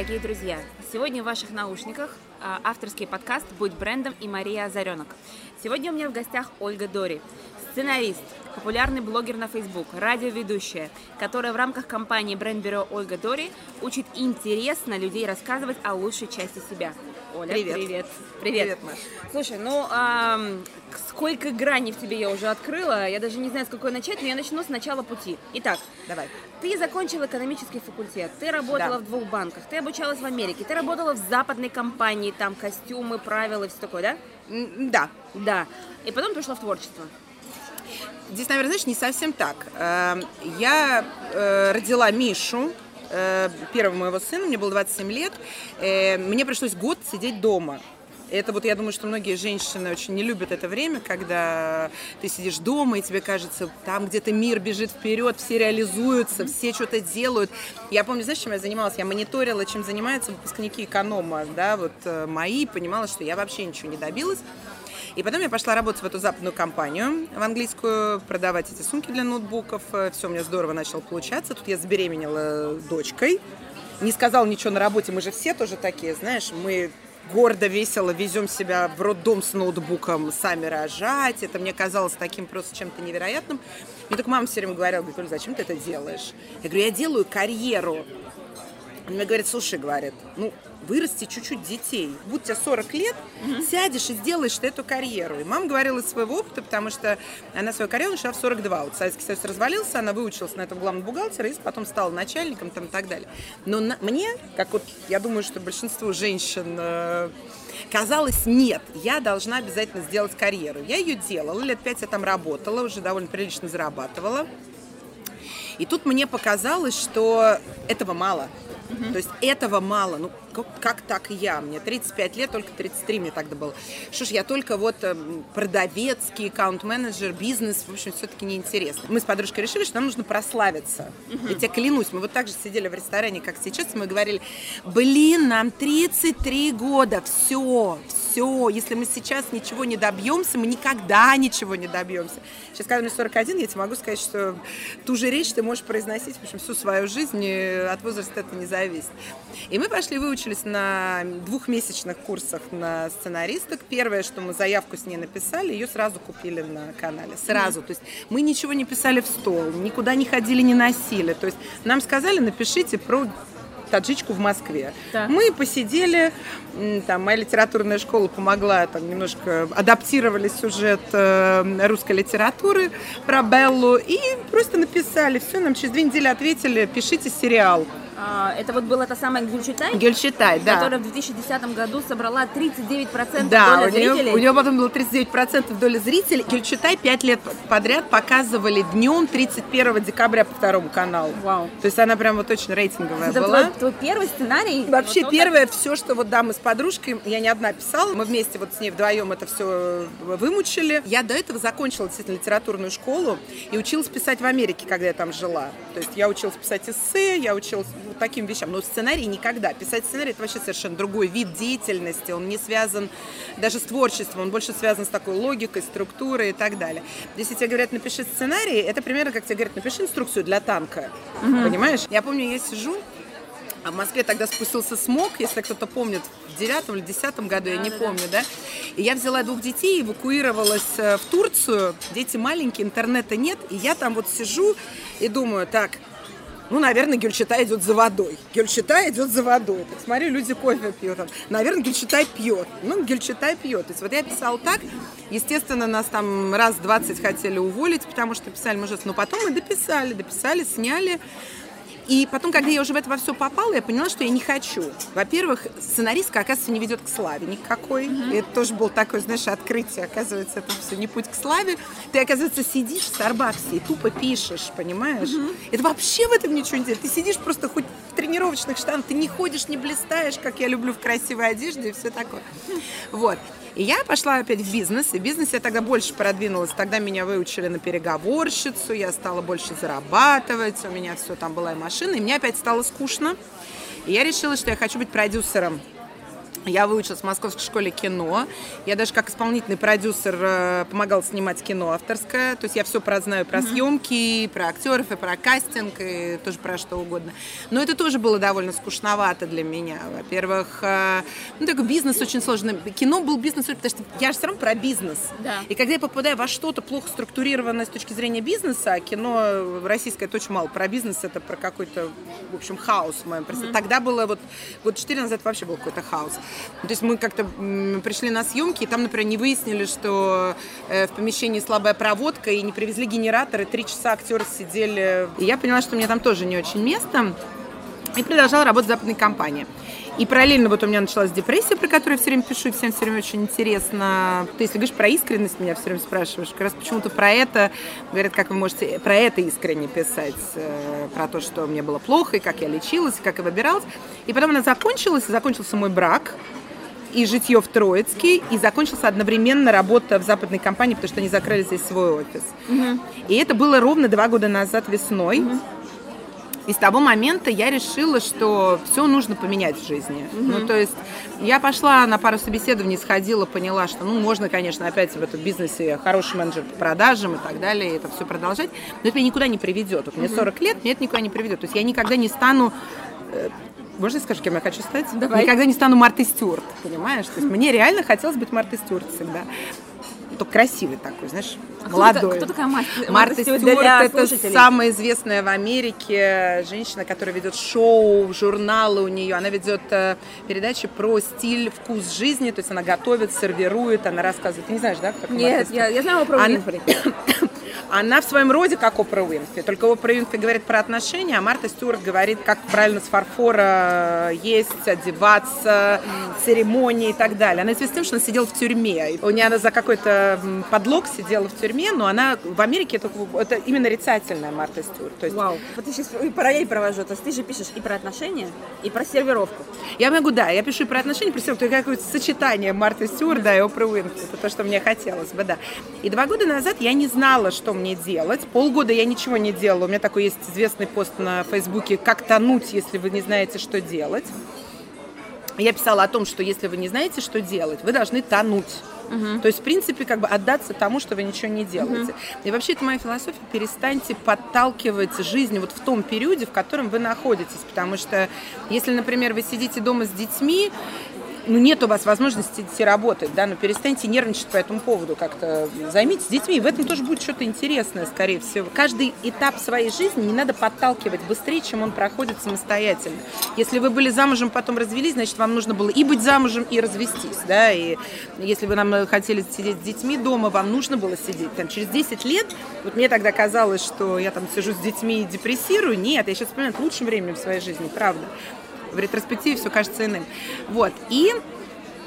дорогие друзья! Сегодня в ваших наушниках а, авторский подкаст «Будь брендом» и Мария Озаренок. Сегодня у меня в гостях Ольга Дори, сценарист, популярный блогер на Facebook, радиоведущая, которая в рамках компании бренд-бюро Ольга Дори учит интересно людей рассказывать о лучшей части себя. Оля, Привет. Привет. Привет, Маш. Слушай, ну ам, сколько граней в тебе я уже открыла, я даже не знаю, с какой начать, но я начну с начала пути. Итак, Давай. ты закончила экономический факультет, ты работала Да. в двух банках, ты обучалась в Америке, ты работала в западной компании, там костюмы, правила и все такое, да? Да. Да. И потом пришла в творчество. Здесь, наверное, знаешь, не совсем так. Эм, Я э, родила Мишу, первого моего сына, мне было 27 лет. Э, Мне пришлось год сидеть дома. Это вот, я думаю, что многие женщины очень не любят это время, когда ты сидишь дома, и тебе кажется, там где-то мир бежит вперед, все реализуются, все что-то делают. Я помню, знаешь, чем я занималась? Я мониторила, чем занимаются выпускники эконома, да, вот э, мои, понимала, что я вообще ничего не добилась. И потом я пошла работать в эту западную компанию, в английскую, продавать эти сумки для ноутбуков. Все у меня здорово начало получаться. Тут я забеременела дочкой. Не сказала ничего на работе, мы же все тоже такие, знаешь, мы гордо, весело везем себя в роддом с ноутбуком, сами рожать. Это мне казалось таким просто чем-то невероятным. Мне только мама все время говорила, говорит, зачем ты это делаешь? Я говорю, я делаю карьеру. Он мне говорит, слушай, говорит, ну, вырасти чуть-чуть детей. Будь тебе 40 лет, сядешь и сделаешь ты эту карьеру. И мама говорила из своего опыта, потому что она свою карьеру начала в 42. Вот Советский Союз развалился, она выучилась на этого главного бухгалтера и потом стала начальником там, и так далее. Но на- мне, как вот я думаю, что большинству женщин э, казалось, нет, я должна обязательно сделать карьеру. Я ее делала, лет пять я там работала, уже довольно прилично зарабатывала. И тут мне показалось, что этого мало. То есть этого мало. Ну, как, как так я? Мне 35 лет, только 33 мне тогда было. Что ж, я только вот эм, продавецкий, аккаунт-менеджер, бизнес, в общем, все-таки неинтересно. Мы с подружкой решили, что нам нужно прославиться. Я тебе клянусь, мы вот так же сидели в ресторане, как сейчас, мы говорили, блин, нам 33 года, все, все, если мы сейчас ничего не добьемся, мы никогда ничего не добьемся. Сейчас, когда мне 41, я тебе могу сказать, что ту же речь ты можешь произносить, в общем, всю свою жизнь, и от возраста это не зависит. И мы пошли, выучились на двухмесячных курсах на сценаристок. Первое, что мы заявку с ней написали, ее сразу купили на канале. Сразу. То есть мы ничего не писали в стол, никуда не ходили, не носили. То есть нам сказали, напишите про таджичку в Москве. Да. Мы посидели, там моя литературная школа помогла, там немножко адаптировали сюжет э, русской литературы про Беллу и просто написали. Все, нам через две недели ответили, пишите сериал. А, это вот была та самая Гюльчатай, Гюльчатай, да. которая в 2010 году собрала 39% Да, доля у нее, зрителей. у нее потом было 39% доли зрителей. Гюльчатай пять лет подряд показывали днем 31 декабря по второму каналу. Вау. То есть она прям вот очень рейтинговая Это была. твой, твой первый сценарий? Вообще Вот первое все, что вот да, мы с подружкой, я не одна писала, мы вместе вот с ней вдвоем это все вымучили. Я до этого закончила действительно литературную школу и училась писать в Америке, когда я там жила. То есть я училась писать эссе, я училась вот таким вещам, но сценарий никогда. Писать сценарий это вообще совершенно другой вид деятельности, он не связан даже с творчеством, он больше связан с такой логикой, структурой и так далее. Если тебе говорят, напиши сценарий, это примерно как тебе говорят, напиши инструкцию для танка, понимаешь? Я помню, я сижу, а в Москве тогда спустился смог, если кто-то помнит, в девятом или десятом году, я не помню, да. И я взяла двух детей, эвакуировалась э, в Турцию. Дети маленькие, интернета нет. И я там вот сижу и думаю, так, ну, наверное, Гюльчатай идет за водой. Гюльчатай идет за водой. Так, смотрю, люди кофе пьют. Наверное, Гюльчатай пьет. Ну, Гюльчатай пьет. То есть вот я писала так. Естественно, нас там раз 20 хотели уволить, потому что писали мы ужасно. Но потом мы дописали, дописали, сняли. И потом, когда я уже в это во все попала, я поняла, что я не хочу. Во-первых, сценаристка, оказывается, не ведет к славе никакой. И это тоже было такое, знаешь, открытие. Оказывается, это все не путь к славе. Ты, оказывается, сидишь в Старбаксе и тупо пишешь, понимаешь? Это вообще в этом ничего не делает. Ты сидишь просто хоть в тренировочных штанах, ты не ходишь, не блистаешь, как я люблю в красивой одежде и все такое. Вот. И я пошла опять в бизнес, и в бизнесе я тогда больше продвинулась. Тогда меня выучили на переговорщицу, я стала больше зарабатывать, у меня все там была и машина, и мне опять стало скучно. И я решила, что я хочу быть продюсером. Я выучилась в Московской школе кино. Я даже как исполнительный продюсер э, помогала снимать кино авторское. То есть я все про знаю про съемки, про актеров, и про кастинг, и тоже про что угодно. Но это тоже было довольно скучновато для меня. Во-первых, э, ну такой бизнес очень сложный. Кино был бизнес, потому что я же все равно про бизнес. Да. И когда я попадаю во что-то плохо структурированное с точки зрения бизнеса, а кино российское это очень мало про бизнес, это про какой-то, в общем, хаос в моем представлении. Тогда было вот год четыре назад вообще был какой-то хаос. То есть мы как-то пришли на съемки, и там, например, не выяснили, что э, в помещении слабая проводка, и не привезли генераторы, три часа актеры сидели. И я поняла, что мне там тоже не очень место, и продолжала работать в западной компании. И параллельно вот у меня началась депрессия, про которую я все время пишу, и всем все время очень интересно. Ты, если говоришь про искренность, меня все время спрашиваешь, как раз почему-то про это, говорят, как вы можете про это искренне писать, э, про то, что мне было плохо, и как я лечилась, и как я выбиралась. И потом она закончилась, и закончился мой брак, и житье в Троицке, и закончился одновременно работа в западной компании, потому что они закрыли здесь свой офис. И это было ровно два года назад весной. И с того момента я решила, что все нужно поменять в жизни. Ну, то есть я пошла на пару собеседований, сходила, поняла, что, ну, можно, конечно, опять в этом бизнесе хороший менеджер по продажам и так далее, и это все продолжать, но это меня никуда не приведет. Вот мне 40 лет, мне это никуда не приведет. То есть я никогда не стану э, можно я скажу, кем я хочу стать? Давай. Никогда не стану Мартой Стюарт, понимаешь? То есть мне реально хотелось быть Мартой Стюарт всегда. Только красивый такой, знаешь, А кто молодой. такая- кто такая Марта- Марта Стюарт, это слушателей? самая известная в Америке женщина, которая ведет шоу, журналы у нее. Она ведет э, передачи про стиль, вкус жизни. То есть она готовит, сервирует, она рассказывает. Ты не знаешь, да? кто Марта Нет, я, я знаю про Уинфри. Она в своем роде как Опра Уинфри, только Опра Уинфри говорит про отношения, а Марта Стюарт говорит, как правильно с фарфора есть, одеваться, церемонии и так далее. Она известна тем, что она сидела в тюрьме. У нее она за какой-то подлог сидела в тюрьме, но она в Америке это, это именно рицательная Марта Стюарт. То есть Вау, вот ты сейчас параллель провожу. То есть ты же пишешь и про отношения, и про сервировку. Я могу, да, я пишу и про отношения, про то какое-то сочетание Марты Стюарт, да, и Опры Уинфри. Это то, что мне хотелось бы, да. И два года назад я не знала, что мне делать. Полгода я ничего не делала. У меня такой есть известный пост на Фейсбуке «Как тонуть, если вы не знаете, что делать». Я писала о том, что если вы не знаете, что делать, вы должны тонуть. То есть, в принципе, как бы отдаться тому, что вы ничего не делаете. И вообще, это моя философия. Перестаньте подталкивать жизнь вот в том периоде, в котором вы находитесь. Потому что, если, например, вы сидите дома с детьми, ну, нет у вас возможности идти работать, да, но перестаньте нервничать по этому поводу как-то. Займитесь детьми, и в этом тоже будет что-то интересное, скорее всего. Каждый этап своей жизни не надо подталкивать быстрее, чем он проходит самостоятельно. Если вы были замужем, потом развелись, значит, вам нужно было и быть замужем, и развестись, да, и если вы нам хотели сидеть с детьми дома, вам нужно было сидеть. Там, через 10 лет, вот мне тогда казалось, что я там сижу с детьми и депрессирую. Нет, я сейчас это лучшим временем в своей жизни, правда. В ретроспективе все кажется иным. Вот, и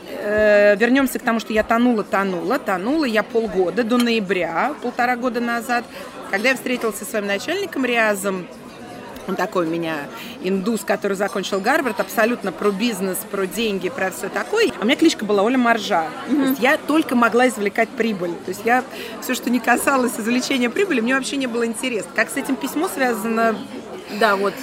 э, вернемся к тому, что я тонула, тонула, тонула я полгода, до ноября, полтора года назад, когда я встретилась со своим начальником Риазом, он такой у меня индус, который закончил Гарвард, абсолютно про бизнес, про деньги, про все такое. А у меня кличка была Оля Маржа. То есть я только могла извлекать прибыль. То есть я все, что не касалось извлечения прибыли, мне вообще не было интересно. Как с этим письмо связано, Да, вот.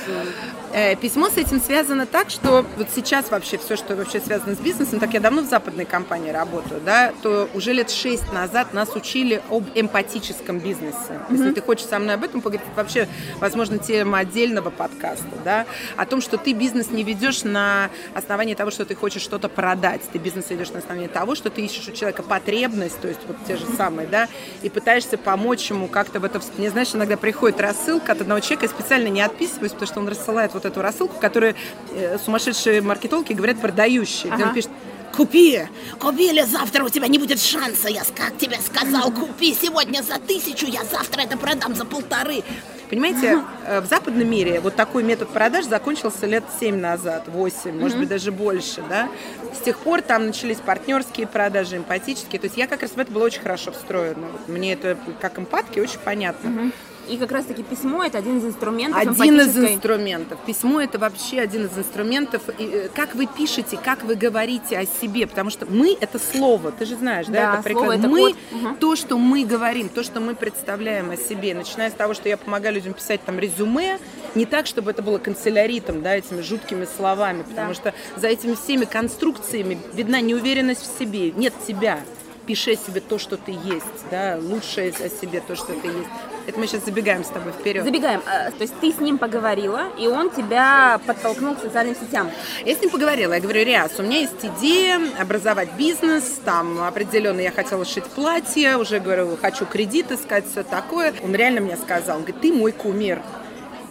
Э, Письмо с этим связано так, что вот сейчас вообще все, что вообще связано с бизнесом, так я давно в западной компании работаю, да, то уже лет шесть назад нас учили об эмпатическом бизнесе. Если ты хочешь со мной об этом поговорить, это вообще, возможно, тема отдельного подкаста, да, о том, что ты бизнес не ведешь на основании того, что ты хочешь что-то продать, ты бизнес ведешь на основании того, что ты ищешь у человека потребность, то есть вот те же самые, да, и пытаешься помочь ему как-то в это... Мне, знаешь, иногда приходит рассылка от одного человека, я специально не отписываюсь, потому что он рассылает вот эту рассылку, которую э, сумасшедшие маркетологи говорят продающие. Где он Ага. пишет, купи, купи, или завтра у тебя не будет шанса, я как тебе сказал, купи сегодня за тысячу, я завтра это продам за полторы. Понимаете, э, в западном мире вот такой метод продаж закончился лет 7 назад, 8, может быть, даже больше, да. С тех пор там начались партнерские продажи, эмпатические. То есть я как раз в это была очень хорошо встроена. Мне это как эмпатки очень понятно. И как раз-таки письмо это один из инструментов Один из инструментов. Письмо это вообще один из инструментов. И, э, как вы пишете, как вы говорите о себе, потому что мы это слово, ты же знаешь, да, Да, это слово прекрасно. это мы код. Мгм. то, что мы говорим, то, что мы представляем о себе, начиная с того, что я помогаю людям писать там резюме, не так, чтобы это было канцеляритом, да, этими жуткими словами, потому Да. что за этими всеми конструкциями видна неуверенность в себе, нет тебя. Пиши о себе то, что ты есть, да, лучшее о себе то, что ты есть. Это мы сейчас забегаем с тобой вперед. Забегаем. А, То есть ты с ним поговорила, и он тебя подтолкнул к социальным сетям. Я с ним поговорила, я говорю, Риас, у меня есть идея образовать бизнес, там определенно я хотела шить платье, уже говорю, хочу кредит искать, все такое. Он реально мне сказал, он говорит, ты мой кумир.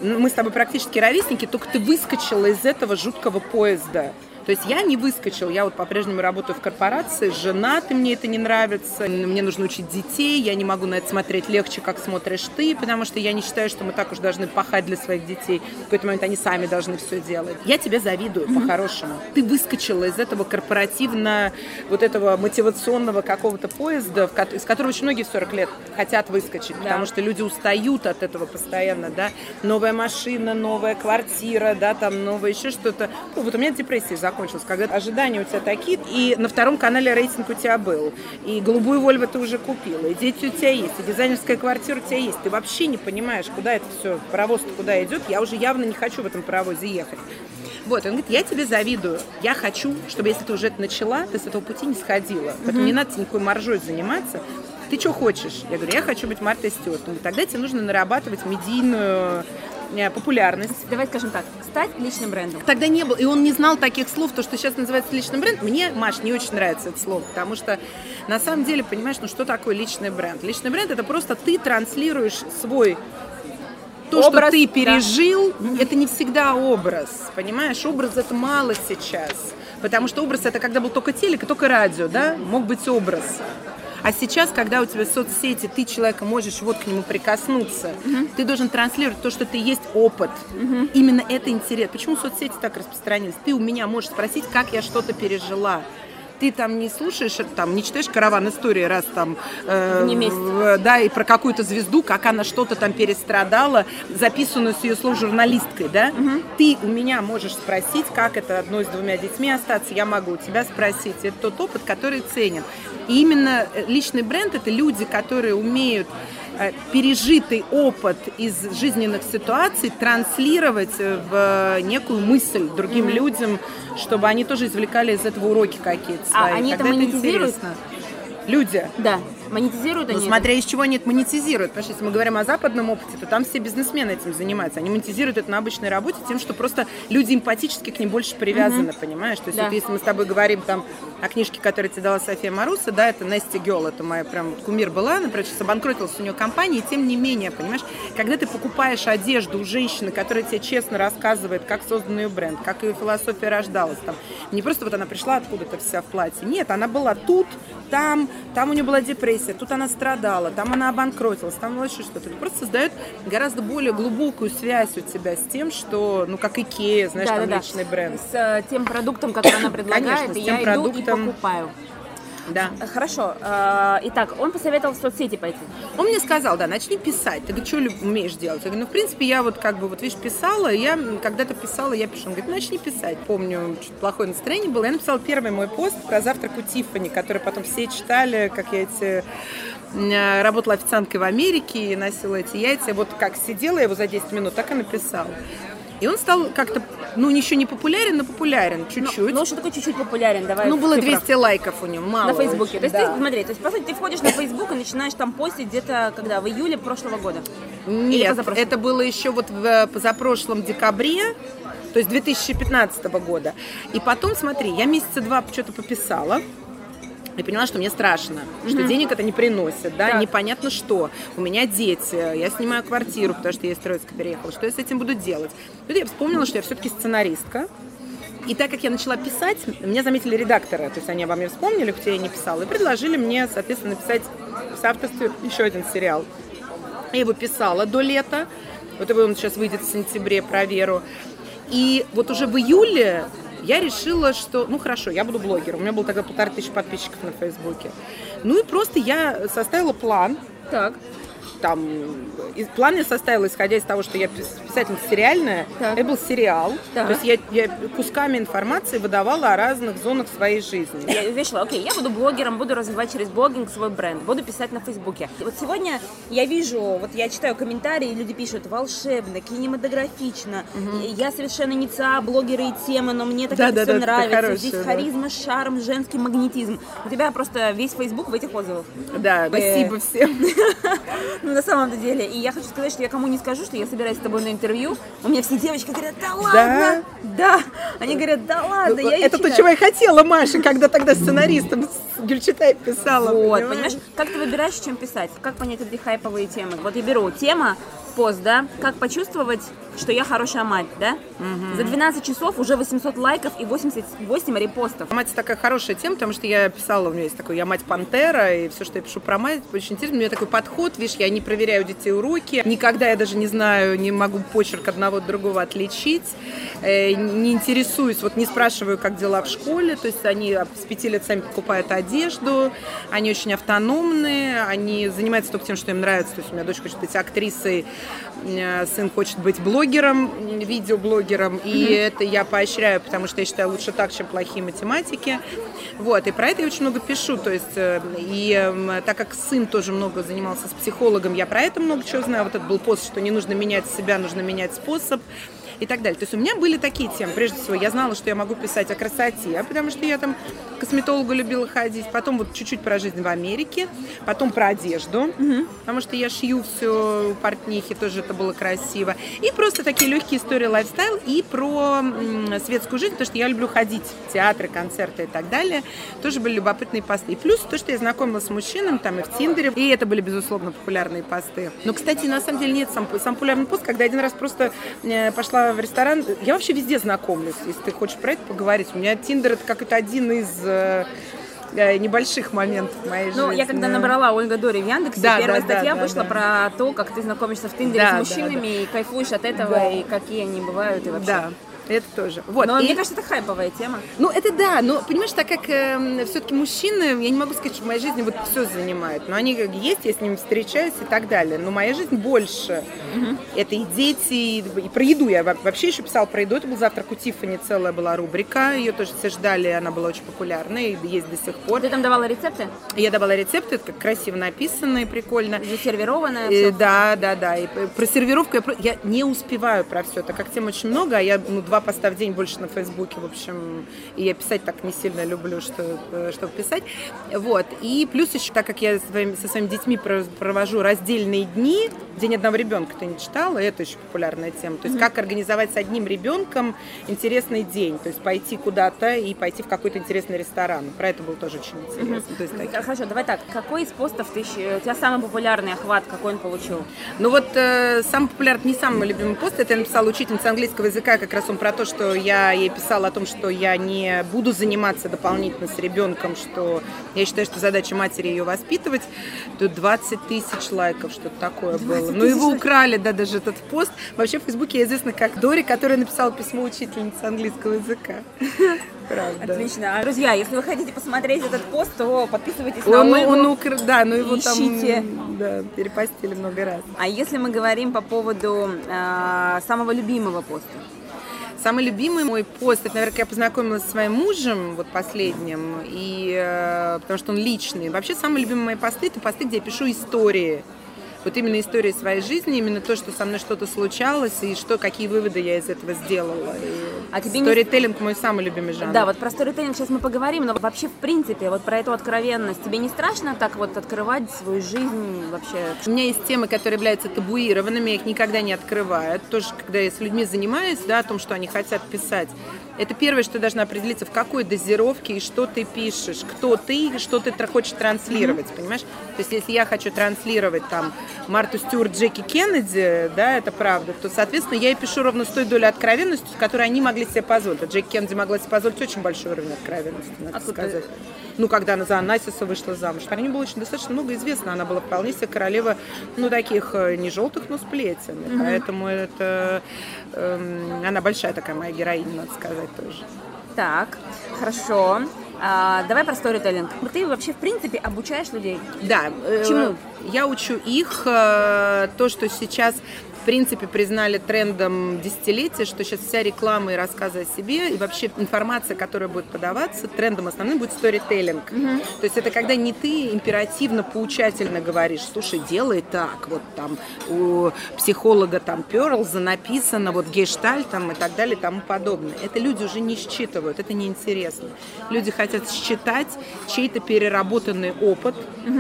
Мы с тобой практически ровесники, только ты выскочила из этого жуткого поезда. То есть я не выскочил, я вот по-прежнему работаю в корпорации, женат, и мне это не нравится, мне нужно учить детей, я не могу на это смотреть легче, как смотришь ты, потому что я не считаю, что мы так уж должны пахать для своих детей. В какой-то момент они сами должны все делать. Я тебе завидую, по-хорошему. Ты выскочила из этого корпоративно, вот этого мотивационного какого-то поезда, из которого очень многие в 40 лет хотят выскочить, потому что люди устают от этого постоянно, да. Новая машина, новая квартира, да, там новое еще что-то. Ну, вот у меня депрессия закончилась, когда ожидания у тебя такие, и на втором канале рейтинг у тебя был, и голубую Вольво ты уже купила, и дети у тебя есть, и дизайнерская квартира у тебя есть. Ты вообще не понимаешь, куда это все, паровоз куда идет. Я уже явно не хочу в этом паровозе ехать. Вот, он говорит, я тебе завидую. Я хочу, чтобы если ты уже это начала, ты с этого пути не сходила. Поэтому не надо тебе никакой маржой заниматься. Ты что хочешь? Я говорю, я хочу быть Мартой Стюарт. Он говорит, тогда тебе нужно нарабатывать медийную популярность. Давай скажем так, стать личным брендом. Тогда не было, и он не знал таких слов, то, что сейчас называется личный бренд. Мне, Маш, не очень нравится это слово, потому что на самом деле, понимаешь, ну что такое личный бренд? Личный бренд это просто ты транслируешь свой то, Образ, что ты да. пережил, это не всегда образ, понимаешь? Образ это мало сейчас, потому что образ это когда был только телек и только радио, да, мог быть образ. А сейчас, когда у тебя соцсети, ты человека можешь вот к нему прикоснуться, ты должен транслировать то, что ты есть опыт. Именно это интерес. Почему соцсети так распространились? Ты у меня можешь спросить, как я что-то пережила. Ты там не слушаешь, там не читаешь караван истории раз там, э, Не в- да, и про какую-то звезду, как она что-то там перестрадала, записанную с ее слов журналисткой, да? Ты у меня можешь спросить, как это одной с двумя детьми остаться, я могу у тебя спросить. Это тот опыт, который ценен. И именно э, личный бренд это люди, которые умеют э, пережитый опыт из жизненных ситуаций транслировать э, в некую мысль другим людям, чтобы они тоже извлекали из этого уроки какие-то А свои. они это монетизируют? Люди. Да, монетизируют Ну, они. смотря из чего они это монетизируют. Потому что если мы говорим о западном опыте, то там все бизнесмены этим занимаются. Они монетизируют это на обычной работе тем, что просто люди эмпатически к ним больше привязаны, понимаешь? То есть Да. вот если мы с тобой говорим там о книжке, которую тебе дала София Маруса, да, это Нести Гелл, это моя прям кумир была, например, сейчас обанкротилась у нее компания, и тем не менее, понимаешь, когда ты покупаешь одежду у женщины, которая тебе честно рассказывает, как создан ее бренд, как ее философия рождалась, там, не просто вот она пришла откуда-то вся в платье, нет, она была тут, там, там у нее была депрессия, тут она страдала, там она обанкротилась, там еще что-то. Это просто создает гораздо более глубокую связь у тебя с тем, что, ну, как Икея, знаешь, там личный бренд. С э, тем продуктом, который она предлагает, Конечно, и я иду и покупаю. Да. Хорошо. э, Итак, он посоветовал в соцсети пойти. Он мне сказал, да, начни писать. Ты говоришь, что умеешь делать? Я говорю, ну, в принципе, я вот как бы, вот видишь, писала, я когда-то писала, я пишу. Он говорит, начни писать. Помню, чуть плохое настроение было. Я написала первый мой пост про завтрак у Тиффани, который потом все читали, как я эти э, работала официанткой в Америке и носила эти яйца. Вот как сидела я его за 10 минут, так и написала. И он стал как-то, ну, еще не популярен, но популярен чуть-чуть. Ну, что такое чуть-чуть популярен? Давай Ну, было цифрах. 200 лайков у него, мало На Фейсбуке. очень, То есть да. ты, смотри, то есть, по сути, ты входишь на Фейсбук и начинаешь там постить где-то, когда, в июле прошлого года? Нет, это было еще вот в э, позапрошлом декабре, то есть 2015 года. И потом, смотри, я месяца два что-то пописала. И поняла, что мне страшно, что денег это не приносит, да, Так. непонятно что. У меня дети, я снимаю квартиру, потому что я из Троицка переехала. Что я с этим буду делать? Тут я вспомнила, что я все-таки сценаристка. И так как я начала писать, меня заметили редакторы, то есть они обо мне вспомнили, хотя я не писала, и предложили мне, соответственно, написать в соавторстве еще один сериал. Я его писала до лета. Вот его он сейчас выйдет в сентябре про Веру. И вот уже в июле я решила, что, ну хорошо, я буду блогером. У меня было тогда полторы тысячи подписчиков на Фейсбуке. Ну и просто я составила план. Так. Там, из, план я составила, исходя из того, что я писательница сериальная, Так. это был сериал, Так. то есть я, я кусками информации выдавала о разных зонах своей жизни. Я решила, окей, я буду блогером, буду развивать через блогинг свой бренд, буду писать на Фейсбуке. И вот сегодня я вижу, вот я читаю комментарии, люди пишут волшебно, кинематографично. Я совершенно не ца блогеры и темы, но мне так Да, это да, все да, нравится. хорошее, Здесь да. харизма, шарм, женский магнетизм. У тебя просто весь Фейсбук в этих отзывах. Да, Э. спасибо всем. Ну, на самом деле. И я хочу сказать, что я кому не скажу, что я собираюсь с тобой на интервью. У меня все девочки говорят, да ладно, да. Они говорят, да ладно, я и это то, читаю». чего я хотела, Маша, когда тогда сценаристом Гюльчатай писала. Вот, понимаешь, как ты выбираешь, чем писать? Как понять эти хайповые темы? Вот я беру тема, пост, да, как почувствовать, что я хорошая мать, да? За 12 часов уже 800 лайков и 88 репостов. Мать такая хорошая тема, потому что я писала, у меня есть такой, я мать пантера, и все, что я пишу про мать, очень интересно. У меня такой подход, видишь, я не проверяю детей уроки, никогда я даже не знаю, не могу почерк одного от другого отличить, Э, не интересуюсь, вот не спрашиваю, как дела в школе, то есть они с пяти лет сами покупают одежду, они очень автономные, они занимаются только тем, что им нравится, то есть у меня дочь хочет быть актрисой, сын хочет быть блогером, видеоблогером, и это я поощряю, потому что я считаю лучше так, чем плохие математики. Вот, и про это я очень много пишу, то есть, э, и э, так как сын тоже много занимался с психологом, я про это много чего знаю, вот это был пост, что не нужно менять себя, нужно менять способ, и так далее. То есть у меня были такие темы. Прежде всего, я знала, что я могу писать о красоте, потому что я там к косметологу любила ходить. Потом вот чуть-чуть про жизнь в Америке. Потом про одежду, потому что я шью все у портнихи, тоже это было красиво. И просто такие легкие истории lifestyle и про м, светскую жизнь, потому что я люблю ходить в театры, концерты и так далее. Тоже были любопытные посты. И плюс то, что я знакомилась с мужчинами там и в Тиндере, и это были, безусловно, популярные посты. Но, кстати, на самом деле нет сам, сам популярный пост, когда один раз просто э, в ресторан. Я вообще везде знакомлюсь, если ты хочешь про это поговорить. У меня Тиндер это какой-то один из э, э, небольших моментов в моей жизни. Ну, я когда набрала Ольга Дори в Яндексе, Да, первая да, да, статья да, вышла да. про то, как ты знакомишься в Тиндере Да, с да, мужчинами и кайфуешь от этого, Да. и какие они бывают, и вообще. Да, это тоже. Вот. Но и- мне кажется, это хайповая тема. Ну, это да, но понимаешь, так как все-таки мужчины, я не могу сказать, что в моей жизни вот все занимает, но они как есть, я с ними встречаюсь и так далее. Но моя жизнь больше. Это и дети, и, и про еду. Я во- вообще еще писала про еду. Это был завтрак у Тиффани, целая была рубрика. Ее тоже все ждали, она была очень популярной и есть до сих пор. Ты там давала рецепты? Я давала рецепты, это как красиво написано и прикольно. Засервированное Э, всё? Да, да, да. И про сервировку я, про- я не успеваю про все. Так как тем очень много, а я ну, два поста в день больше на Фейсбуке, в общем, и я писать так не сильно люблю, что, э, чтобы писать. Вот. И плюс еще, так как я со своими, со своими детьми про- провожу раздельные дни, день одного ребенка ты не читала, это очень популярная тема. То есть как организовать с одним ребенком интересный день, то есть пойти куда-то и пойти в какой-то интересный ресторан. Про это было тоже очень интересно. То есть такие- Хорошо, давай так. Какой из постов ты, щ- у тебя самый популярный охват, какой он получил? Ну вот э, самый популярный, не самый любимый пост, это я написала учительница английского языка, как раз он про то, что я ей писала о том, что я не буду заниматься дополнительно с ребенком, что я считаю, что задача матери ее воспитывать. Тут 20 тысяч лайков, что-то такое было. Ну его украли, да, даже этот пост. Вообще в Фейсбуке я известна как Дори, которая написала письмо учительнице английского языка. Правда. Отлично. А, Друзья, если вы хотите посмотреть этот пост, то подписывайтесь на Он, Ольгу. он укра- да, но его Ищите. там да, перепостили много раз. А если мы говорим по поводу э, самого любимого поста? Самый любимый мой пост, это, наверное, я познакомилась со своим мужем, вот последним, и, э, потому что он личный. Вообще, самые любимые мои посты, это посты, где я пишу истории. Вот именно истории своей жизни, именно то, что со мной что-то случалось, и что, какие выводы я из этого сделала. И А тебе не- мой самый любимый жанр. Да, вот про сторителлинг сейчас мы поговорим, но вообще в принципе вот про эту откровенность. Тебе не страшно так вот открывать свою жизнь вообще? У меня есть темы, которые являются табуированными, я их никогда не открываю. Тоже, когда я с людьми занимаюсь, да, о том, что они хотят писать, это первое, что должно определиться, в какой дозировке и что ты пишешь, кто ты что ты хочешь транслировать, понимаешь? То есть, если я хочу транслировать там Марту Стюарт, Джеки Кеннеди, да, это правда, то, соответственно, я и пишу ровно с той долей откровенности, с которой они могли себе позволить. А Джеки Кеннеди могла себе позволить очень большой уровень откровенности, надо Откуда сказать. Ну, когда она за Анасиса вышла замуж. Про нее было очень достаточно много известно. Она была вполне себе королева, ну, таких э, не желтых, но сплетен. И Поэтому это... эм, она большая такая моя героиня, надо сказать тоже. Так, хорошо. А, давай про сторителлинг. Ты вообще, в принципе, обучаешь людей? Да. э, Чему? Я учу их э, то, что сейчас принципе признали трендом десятилетия, что сейчас вся реклама и рассказы о себе, и вообще информация, которая будет подаваться, трендом основным будет сторителлинг. То есть это когда не ты императивно, поучательно говоришь, слушай, делай так, вот там у психолога там Перлза написано, вот гештальт там и так далее и тому подобное. Это люди уже не считывают, это неинтересно. Люди хотят считать чей-то переработанный опыт,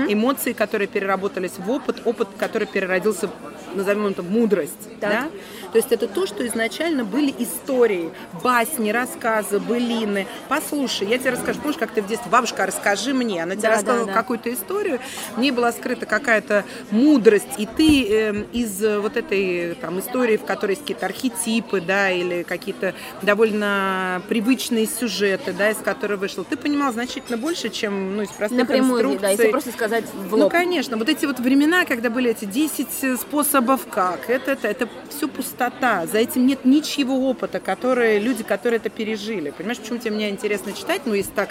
эмоции, которые переработались в опыт, опыт, который переродился назовем это мудрость, да? То есть это то, что изначально были истории, басни, рассказы, былины. Послушай, я тебе расскажу, помнишь, как ты в детстве, бабушка, расскажи мне, она тебе Да, рассказывала да, да. какую-то историю, в ней была скрыта какая-то мудрость, и ты эм, из э, вот этой там истории, в которой есть какие-то архетипы, да, или какие-то довольно привычные сюжеты, да, из которых вышел, ты понимал значительно больше, чем, ну, из простых Напрямую, да, инструкций. если просто сказать в Ну, лоб. конечно, вот эти вот времена, когда были эти 10 способов как, это, это, это все пустота, за этим нет ничего опыта, которые, люди, которые это пережили. Понимаешь, почему тебе мне интересно читать, ну, если так,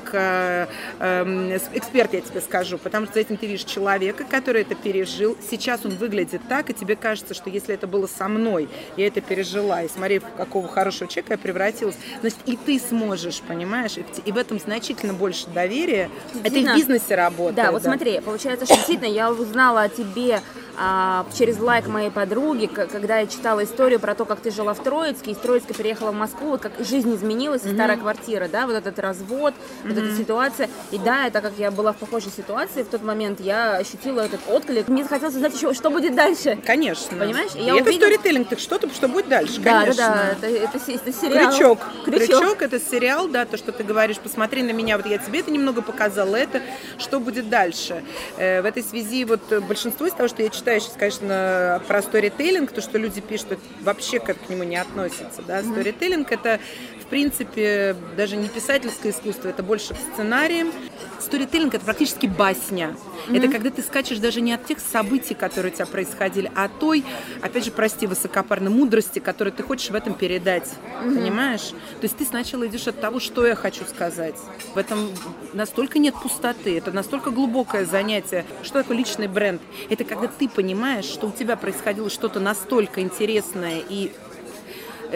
как э, э, эксперт я тебе скажу, потому что за этим ты видишь человека, который это пережил, сейчас он выглядит так, и тебе кажется, что если это было со мной, я это пережила, и смотри, в какого хорошего человека я превратилась, значит, и ты сможешь, понимаешь, и в, и этом значительно больше доверия. Это и в бизнесе работает. Да, вот смотри, получается, что действительно я узнала о тебе а, через лайк моей подруги, когда я читала историю про то, как ты жила в Троицке, из Троицка переехала в Москву, вот как жизнь изменилась, и старая квартира, да, вот этот развод, вот эта ситуация. И да, так как я была в похожей ситуации в тот момент, я ощутила этот отклик. Мне захотелось узнать еще, что будет дальше. Конечно. Понимаешь? И Я это увидела- сторителлинг, так что-то, что будет дальше, Да, конечно. да, да, это, это, это сериал. Крючок. Крючок. Крючок. это сериал, да, то, что ты говоришь, посмотри на меня, вот я тебе это немного показала, это, что будет дальше. Э, в этой связи вот большинство из того, что я читаю сейчас, конечно, про сторителлинг, то, что люди пишут, вообще как к нему не относится, да, сторителлинг это, в принципе, даже не писательское искусство, это больше к сценариям. Сторителлинг это практически басня. Это когда ты скачешь даже не от тех событий, которые у тебя происходили, а от той, опять же, прости, высокопарной мудрости, которую ты хочешь в этом передать. Понимаешь? То есть ты сначала идешь от того, что я хочу сказать. В этом настолько нет пустоты, это настолько глубокое занятие. Что такое личный бренд? Это когда ты понимаешь, что у тебя происходило что-то настолько интересное и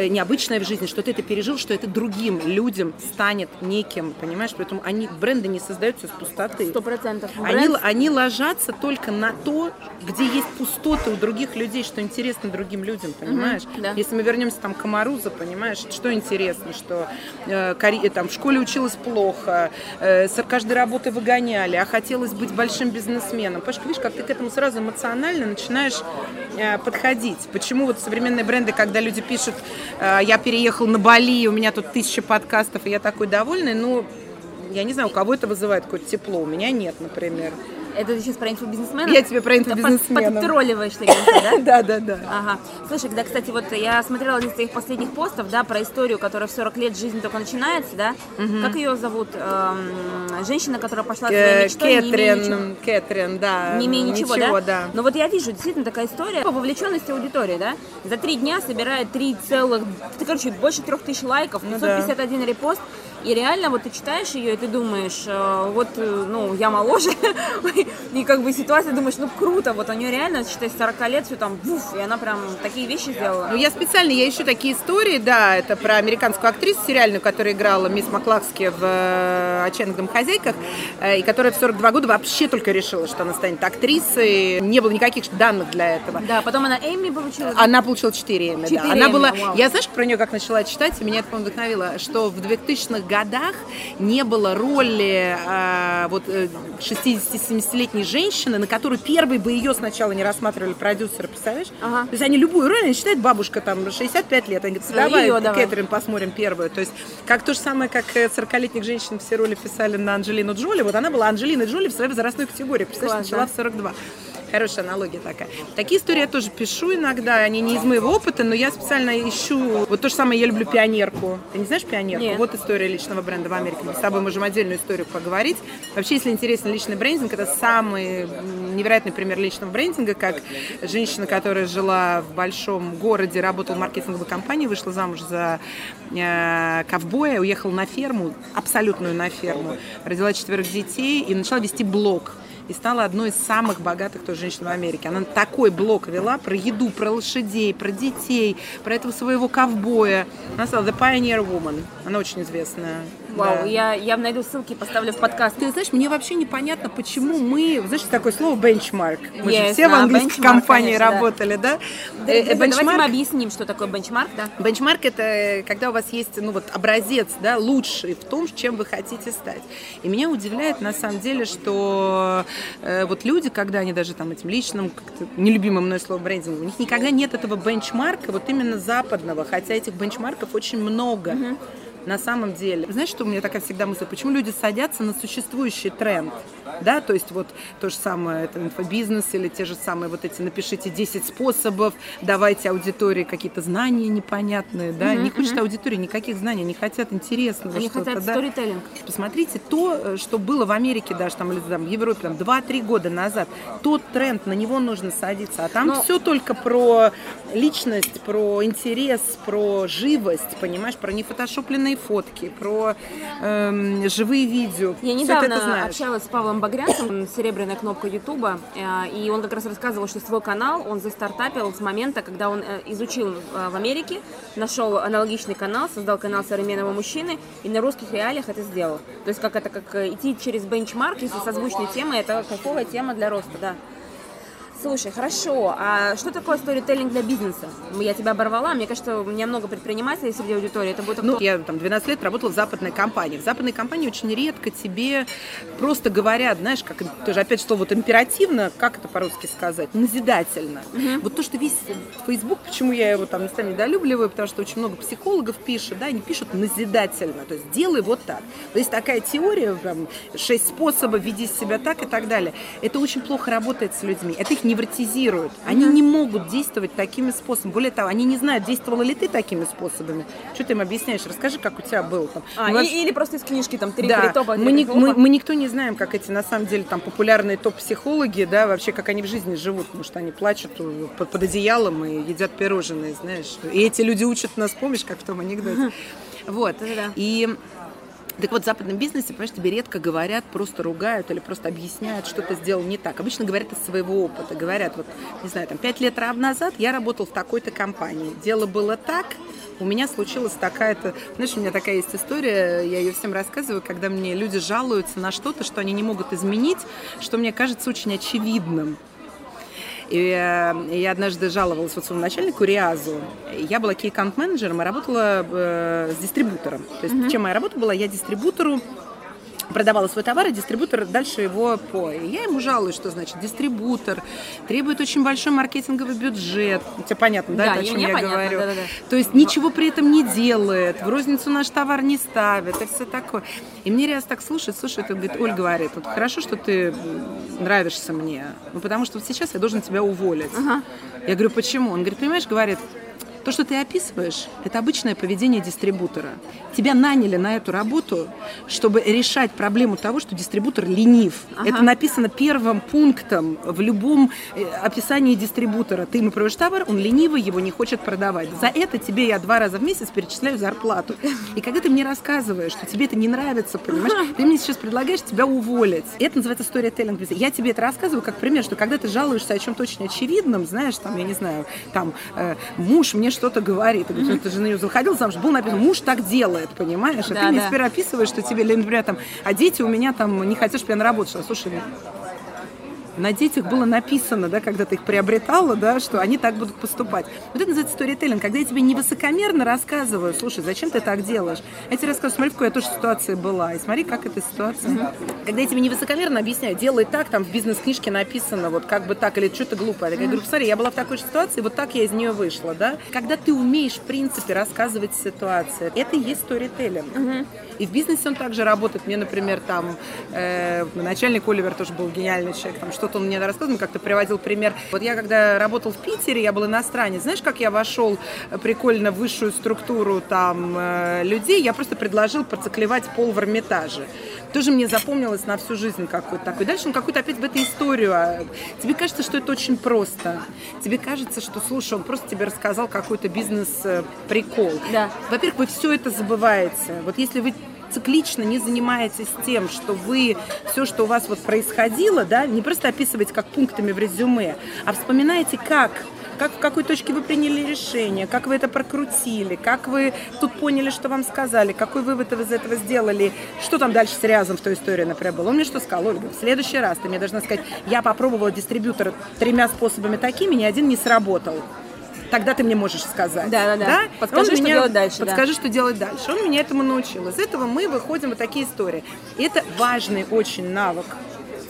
необычное в жизни, что ты это пережил, что это другим людям станет неким, понимаешь? Поэтому они, бренды не создаются из пустоты. Сто процентов. Они, они ложатся только на то, где есть пустоты у других людей, что интересно другим людям, понимаешь? да. Если мы вернемся там к Камаруза, понимаешь, что интересно, что э, Кори- там, в школе училась плохо, э, с каждой работы выгоняли, а хотелось быть большим бизнесменом. Понимаешь, видишь, как ты к этому сразу эмоционально начинаешь э, подходить. Почему вот современные бренды, когда люди пишут, э, я переехал на Бали, у меня тут тысяча подкастов, и я такой довольный, ну, я не знаю, у кого это вызывает какое-то тепло, у меня нет, например. Это ты сейчас про инфобизнесмена? Я тебе про инфобизнесмена. Подтролливаешь, ты да? Да, да, да. Ага. Слушай, да, кстати, вот я смотрела один из твоих последних постов, да, про историю, которая в 40 лет жизнь только начинается, да? Как ее зовут? Эм, женщина, которая пошла своей Э, мечтой, имея ничего. Кэтрин, Кэтрин, да. Не имея ничего, да? да. Но вот я вижу, действительно такая история по вовлеченности аудитории, да? За три дня собирает 3 целых, ты, короче, больше трех тысяч лайков, Ну да. 551 репост. И реально вот ты читаешь ее, и ты думаешь, э, вот, э, ну, я моложе, и как бы ситуация, думаешь, ну, круто, вот у нее реально, считай, с 40 лет все там, буф, и она прям такие вещи сделала. Ну, я специально, я ищу такие истории, да, это про американскую актрису сериальную, которая играла мисс Маклакски в э, «Отчаянных домохозяйках», э, и которая в 42 года вообще только решила, что она станет актрисой. Не было никаких данных для этого. Да, потом она Эми получила. Она получила 4 Эмми, да. Она Эмми, была, вау. я знаешь, про нее как начала читать, и меня это по-моему, вдохновило, что в 2000-х годах не было роли а, вот э, 60-70-летней женщины, на которую первой бы ее сначала не рассматривали продюсеры, представляешь? Ага. То есть они любую роль, они считают бабушка там 65 лет, они говорят, давай, Её давай. Кэтрин, посмотрим первую. То есть как то же самое, как э, 40-летних женщин все роли писали на Анджелину Джоли, вот она была Анджелиной Джоли в своей возрастной категории, представляешь, Класс, начала да. в 42. Хорошая аналогия такая. Такие истории я тоже пишу иногда, они не из моего опыта, но я специально ищу... Вот то же самое, я люблю пионерку. Ты не знаешь пионерку? Нет. Вот история личного бренда в Америке. Мы с тобой можем отдельную историю поговорить. Вообще, если интересен личный брендинг, это самый невероятный пример личного брендинга, как женщина, которая жила в большом городе, работала в маркетинговой компании, вышла замуж за э, ковбоя, уехала на ферму, абсолютную на ферму, родила четверых детей и начала вести блог и стала одной из самых богатых тоже женщин в Америке. Она такой блог вела про еду, про лошадей, про детей, про этого своего ковбоя. Она стала The Pioneer Woman. Она очень известная. Вау, Да. я, я найду ссылки и поставлю в подкаст. Ты знаешь, мне вообще непонятно, почему мы... Знаешь, такое слово бенчмарк. Мы Есть, же все в да, английской benchmark, компании конечно, работали, да? Да, Э, э, Давайте мы объясним, что такое бенчмарк, да? Бенчмарк это э, когда у вас есть ну, вот, образец да, лучший в том, чем вы хотите стать. И меня удивляет на самом деле, что вот люди, когда они даже там этим личным, как-то нелюбимым мной словом брендингом, у них никогда нет этого бенчмарка, вот именно западного, хотя этих бенчмарков очень много. На самом деле. Знаешь, что у меня такая всегда мысль? Почему люди садятся на существующий тренд? Да, то есть вот то же самое, это инфобизнес или те же самые вот эти напишите 10 способов, давайте аудитории какие-то знания непонятные, да, не хочет аудитория никаких знаний, не хотят интересного Они хотят да. сторителлинг. Посмотрите, то, э, что было в Америке даже там, или там, в Европе там, 2-3 года назад, тот тренд, на него нужно садиться. А там Но- все только про личность, про интерес, про живость, понимаешь, про нефотошопленные фотки, про эм, живые видео. Я Всё это недавно знаешь. общалась с Павлом Багрянцем, серебряная кнопка Ютуба, э, и он как раз рассказывал, что свой канал он застартапил с момента, когда он э, изучил э, в Америке, нашел аналогичный канал, создал канал современного мужчины, и на русских реалиях это сделал. То есть как это, как идти через бенчмарк, если созвучные темы, это кайфовая тема для роста, да. Слушай, хорошо, а что такое сторителлинг для бизнеса? Я тебя оборвала, мне кажется, у меня много предпринимателей среди аудитории, это будет Ну, я там 12 лет работала в западной компании. В западной компании очень редко тебе просто говорят, знаешь, как тоже опять что вот императивно, как это по-русски сказать, назидательно. Вот то, что весь Facebook, почему я его там местами недолюбливаю, потому что очень много психологов пишет, да, они пишут назидательно, то есть делай вот так. То есть такая теория, там, шесть способов, веди себя так и так далее. Это очень плохо работает с людьми. Это их невротизирует. Они не могут действовать такими способами. Более того, они не знают, действовала ли ты такими способами. Что ты им объясняешь? Расскажи, как у тебя было там. А, Ну, и- или просто из книжки там три, да, три топа. мы, топа. мы, мы никто не знаем, как эти, на самом деле, там, популярные топ-психологи, да, вообще, как они в жизни живут, потому что они плачут под, под одеялом и едят пирожные, знаешь. И эти люди учат нас, помнишь, как в том анекдоте? Вот. И так вот, в западном бизнесе, понимаешь, тебе редко говорят, просто ругают или просто объясняют, что ты сделал не так. Обычно говорят из своего опыта. Говорят, вот, не знаю, там, пять лет назад я работал в такой-то компании. Дело было так, у меня случилась такая-то... Знаешь, у меня такая есть история, я ее всем рассказываю, когда мне люди жалуются на что-то, что они не могут изменить, что мне кажется очень очевидным. И э, я однажды жаловалась вот своему начальнику Риазу. Я была кей-аккаунт-менеджером и работала э, с дистрибутором. То есть чем моя работа была? Я дистрибутору продавала свой товар, и дистрибутор дальше его по. И я ему жалуюсь, что значит дистрибутор требует очень большой маркетинговый бюджет. Тебе понятно, да, Да, это о чем я понятно, говорю? да-да-да. То есть ничего при этом не делает, в розницу наш товар не ставит, и все такое. И мне Риас так слушает, слушает, и говорит, Оль говорит, вот хорошо, что ты нравишься мне, ну потому что вот сейчас я должен тебя уволить. Я говорю, почему? Он говорит, понимаешь, говорит, то, что ты описываешь, это обычное поведение дистрибутора. Тебя наняли на эту работу, чтобы решать проблему того, что дистрибутор ленив. Это написано первым пунктом в любом э, описании дистрибутора. Ты ему продаешь товар, он ленивый, его не хочет продавать. За это тебе я два раза в месяц перечисляю зарплату. И когда ты мне рассказываешь, что тебе это не нравится, понимаешь, ты мне сейчас предлагаешь тебя уволить. Это называется storytelling. Я тебе это рассказываю как пример, что когда ты жалуешься о чем-то очень очевидном, знаешь, там, я не знаю, там, э, муж мне что-то говорит, ты говоришь, ты же на нее заходил замуж, был написано, муж так делает, понимаешь? А Да, ты мне да. теперь описываешь, что тебе, например, там, а дети у меня там не хотят, чтобы я на работу шла. Слушай, на детях было написано, да, когда ты их приобретала, да, что они так будут поступать. Вот это называется сторителлинг, когда я тебе не высокомерно рассказываю, слушай, зачем ты так делаешь? Я тебе рассказываю, смотри, в какой я тоже ситуации была, и смотри, как эта ситуация. Когда я тебе не высокомерно объясняю, делай так, там в бизнес-книжке написано, вот как бы так, или что-то глупое. Я говорю, посмотри, я была в такой же ситуации, вот так я из нее вышла, да. Когда ты умеешь, в принципе, рассказывать ситуацию, это и есть сторителлинг. И в бизнесе он также работает. Мне, например, там э, начальник Оливер тоже был гениальный человек, там что-то вот он мне рассказывал, как-то приводил пример. Вот я когда работал в Питере, я был иностранец. Знаешь, как я вошел прикольно в высшую структуру там э, людей? Я просто предложил проциклевать пол в Эрмитаже тоже мне запомнилось на всю жизнь какой-то такой. Дальше он какую-то опять в эту историю. А тебе кажется, что это очень просто. Тебе кажется, что, слушай, он просто тебе рассказал какой-то бизнес-прикол. Да. Во-первых, вы все это забываете. Вот если вы циклично не занимаетесь тем, что вы все, что у вас вот происходило, да, не просто описываете как пунктами в резюме, а вспоминаете, как как в какой точке вы приняли решение, как вы это прокрутили, как вы тут поняли, что вам сказали, какой вывод вы из этого сделали, что там дальше с Рязом в той истории, например, было. Он мне что сказал, Ольга, в следующий раз ты мне должна сказать, я попробовала дистрибьютора тремя способами такими, ни один не сработал тогда ты мне можешь сказать. Да, да, да. да? Подскажи, что меня, делать дальше. Подскажи, да. что делать дальше. Он меня этому научил. Из этого мы выходим вот такие истории. И это важный очень навык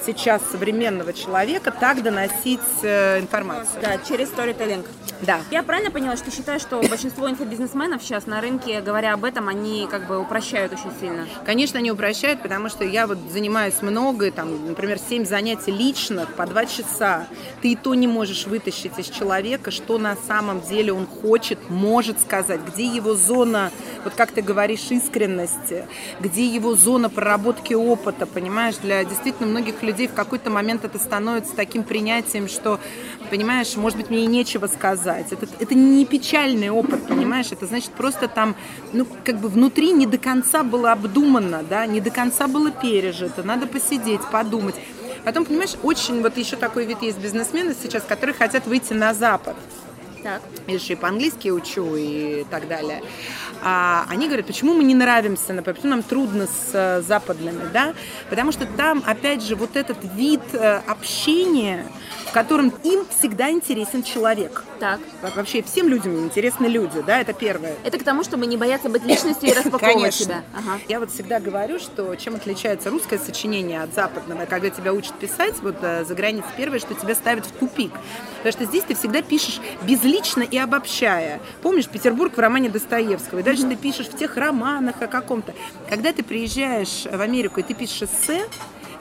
сейчас современного человека так доносить э, информацию. Да, через сторителлинг. Да. Я правильно поняла, что считаешь, что большинство инфобизнесменов сейчас на рынке, говоря об этом, они как бы упрощают очень сильно? Конечно, они упрощают, потому что я вот занимаюсь много, там, например, 7 занятий личных по 2 часа. Ты и то не можешь вытащить из человека, что на самом деле он хочет, может сказать, где его зона, вот как ты говоришь, искренности, где его зона проработки опыта, понимаешь, для действительно многих людей в какой-то момент это становится таким принятием, что, понимаешь, может быть, мне и нечего сказать. Это, это не печальный опыт, понимаешь, это значит просто там, ну, как бы внутри не до конца было обдумано, да, не до конца было пережито, надо посидеть, подумать. Потом, понимаешь, очень вот еще такой вид есть бизнесмены сейчас, которые хотят выйти на Запад. Так. Я еще и по-английски учу и так далее а они говорят, почему мы не нравимся, например, почему нам трудно с э, западными, да, потому что там, опять же, вот этот вид э, общения, в котором им всегда интересен человек. Так. Вообще всем людям интересны люди, да, это первое. Это к тому, чтобы не бояться быть личностью и распаковывать Конечно. себя. Ага. Я вот всегда говорю, что чем отличается русское сочинение от западного, когда тебя учат писать вот э, за границей, первое, что тебя ставит в тупик. Потому что здесь ты всегда пишешь безлично и обобщая. Помнишь Петербург в романе Достоевского? И дальше mm-hmm. ты пишешь в тех романах о каком-то. Когда ты приезжаешь в Америку и ты пишешь эссе,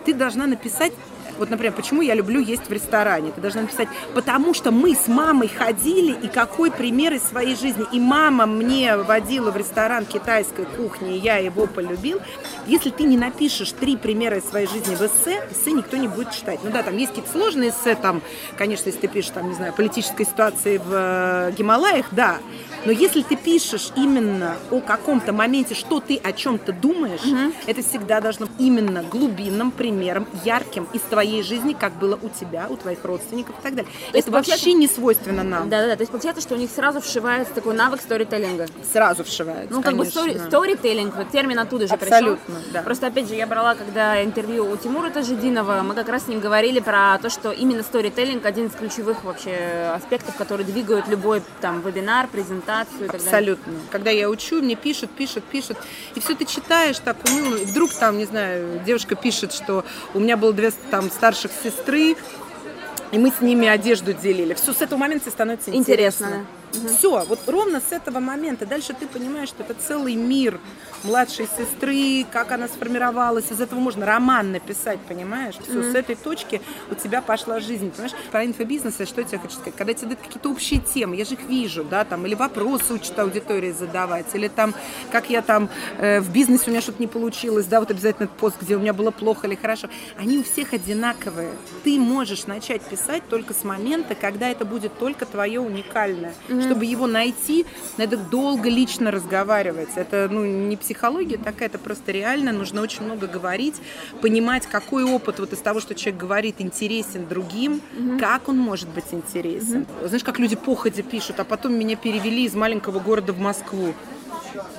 ты должна написать вот, например, почему я люблю есть в ресторане? Ты должна написать, потому что мы с мамой ходили, и какой пример из своей жизни. И мама мне водила в ресторан китайской кухни, и я его полюбил. Если ты не напишешь три примера из своей жизни в эссе, эссе никто не будет читать. Ну да, там есть какие-то сложные эссе, там, конечно, если ты пишешь, там, не знаю, политической ситуации в э, Гималаях, да. Но если ты пишешь именно о каком-то моменте, что ты о чем-то думаешь, угу. это всегда должно быть именно глубинным примером, ярким из твоей жизни, как было у тебя, у твоих родственников и так далее. То это вообще не свойственно нам. Да-да-да, то есть получается, что у них сразу вшивается такой навык сторителлинга. Сразу вшивается, Ну, как конечно. бы сторителлинг, вот термин оттуда же Абсолютно, пришел. да. Просто, опять же, я брала, когда интервью у Тимура Тажидинова, мы как раз с ним говорили про то, что именно сторителлинг один из ключевых вообще аспектов, которые двигают любой там вебинар, презентацию и так Абсолютно. Абсолютно. Когда я учу, мне пишут, пишут, пишут. И все ты читаешь так уныло. И вдруг там, не знаю, девушка пишет, что у меня было две там старших сестры, и мы с ними одежду делили. Все, с этого момента становится интересно. интересно. Угу. Все, вот ровно с этого момента. Дальше ты понимаешь, что это целый мир младшей сестры, как она сформировалась. Из этого можно роман написать, понимаешь? Все, угу. с этой точки у тебя пошла жизнь, понимаешь? Про инфобизнес, что я тебе хочу сказать? Когда тебе дают какие-то общие темы, я же их вижу, да, там, или вопросы учат аудитории задавать, или там, как я там э, в бизнесе у меня что-то не получилось, да, вот обязательно этот пост, где у меня было плохо или хорошо. Они у всех одинаковые. Ты можешь начать писать только с момента, когда это будет только твое уникальное. Угу чтобы его найти, надо долго лично разговаривать. Это ну, не психология такая, это просто реально. Нужно очень много говорить, понимать, какой опыт вот из того, что человек говорит, интересен другим, угу. как он может быть интересен. Угу. Знаешь, как люди походе пишут, а потом меня перевели из маленького города в Москву.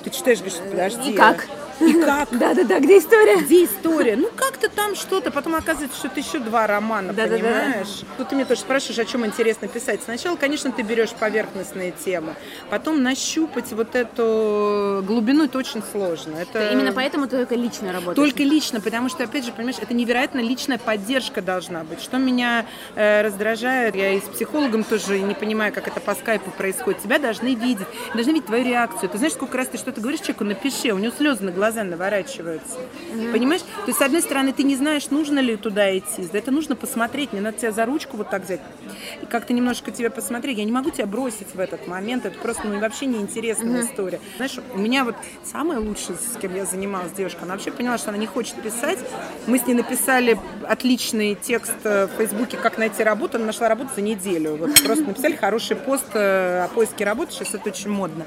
Ты читаешь, говоришь, подожди. И как? И как? Да-да-да, где история? Где история? Ну, как-то там что-то, потом оказывается, что это еще два романа, да, понимаешь? Да, да. Тут ты меня тоже спрашиваешь, о чем интересно писать. Сначала, конечно, ты берешь поверхностные темы, потом нащупать вот эту глубину, это очень сложно. Это... Именно поэтому ты только лично работаешь? Только лично, потому что, опять же, понимаешь, это невероятно личная поддержка должна быть. Что меня э, раздражает, я и с психологом тоже не понимаю, как это по скайпу происходит. Тебя должны видеть, должны видеть твою реакцию. Ты знаешь, сколько раз ты что-то говоришь человеку, напиши, у него слезы на глазах глаза наворачиваются. Понимаешь? То есть, с одной стороны, ты не знаешь, нужно ли туда идти. Да это нужно посмотреть. Мне надо тебя за ручку вот так взять и как-то немножко тебя посмотреть. Я не могу тебя бросить в этот момент. Это просто ну, вообще неинтересная история. Знаешь, у меня вот самая лучшая, с кем я занималась девушка, она вообще поняла, что она не хочет писать. Мы с ней написали отличный текст э, в Фейсбуке, как найти работу. Она нашла работу за неделю. Вот просто написали хороший пост э, о поиске работы. Сейчас это очень модно.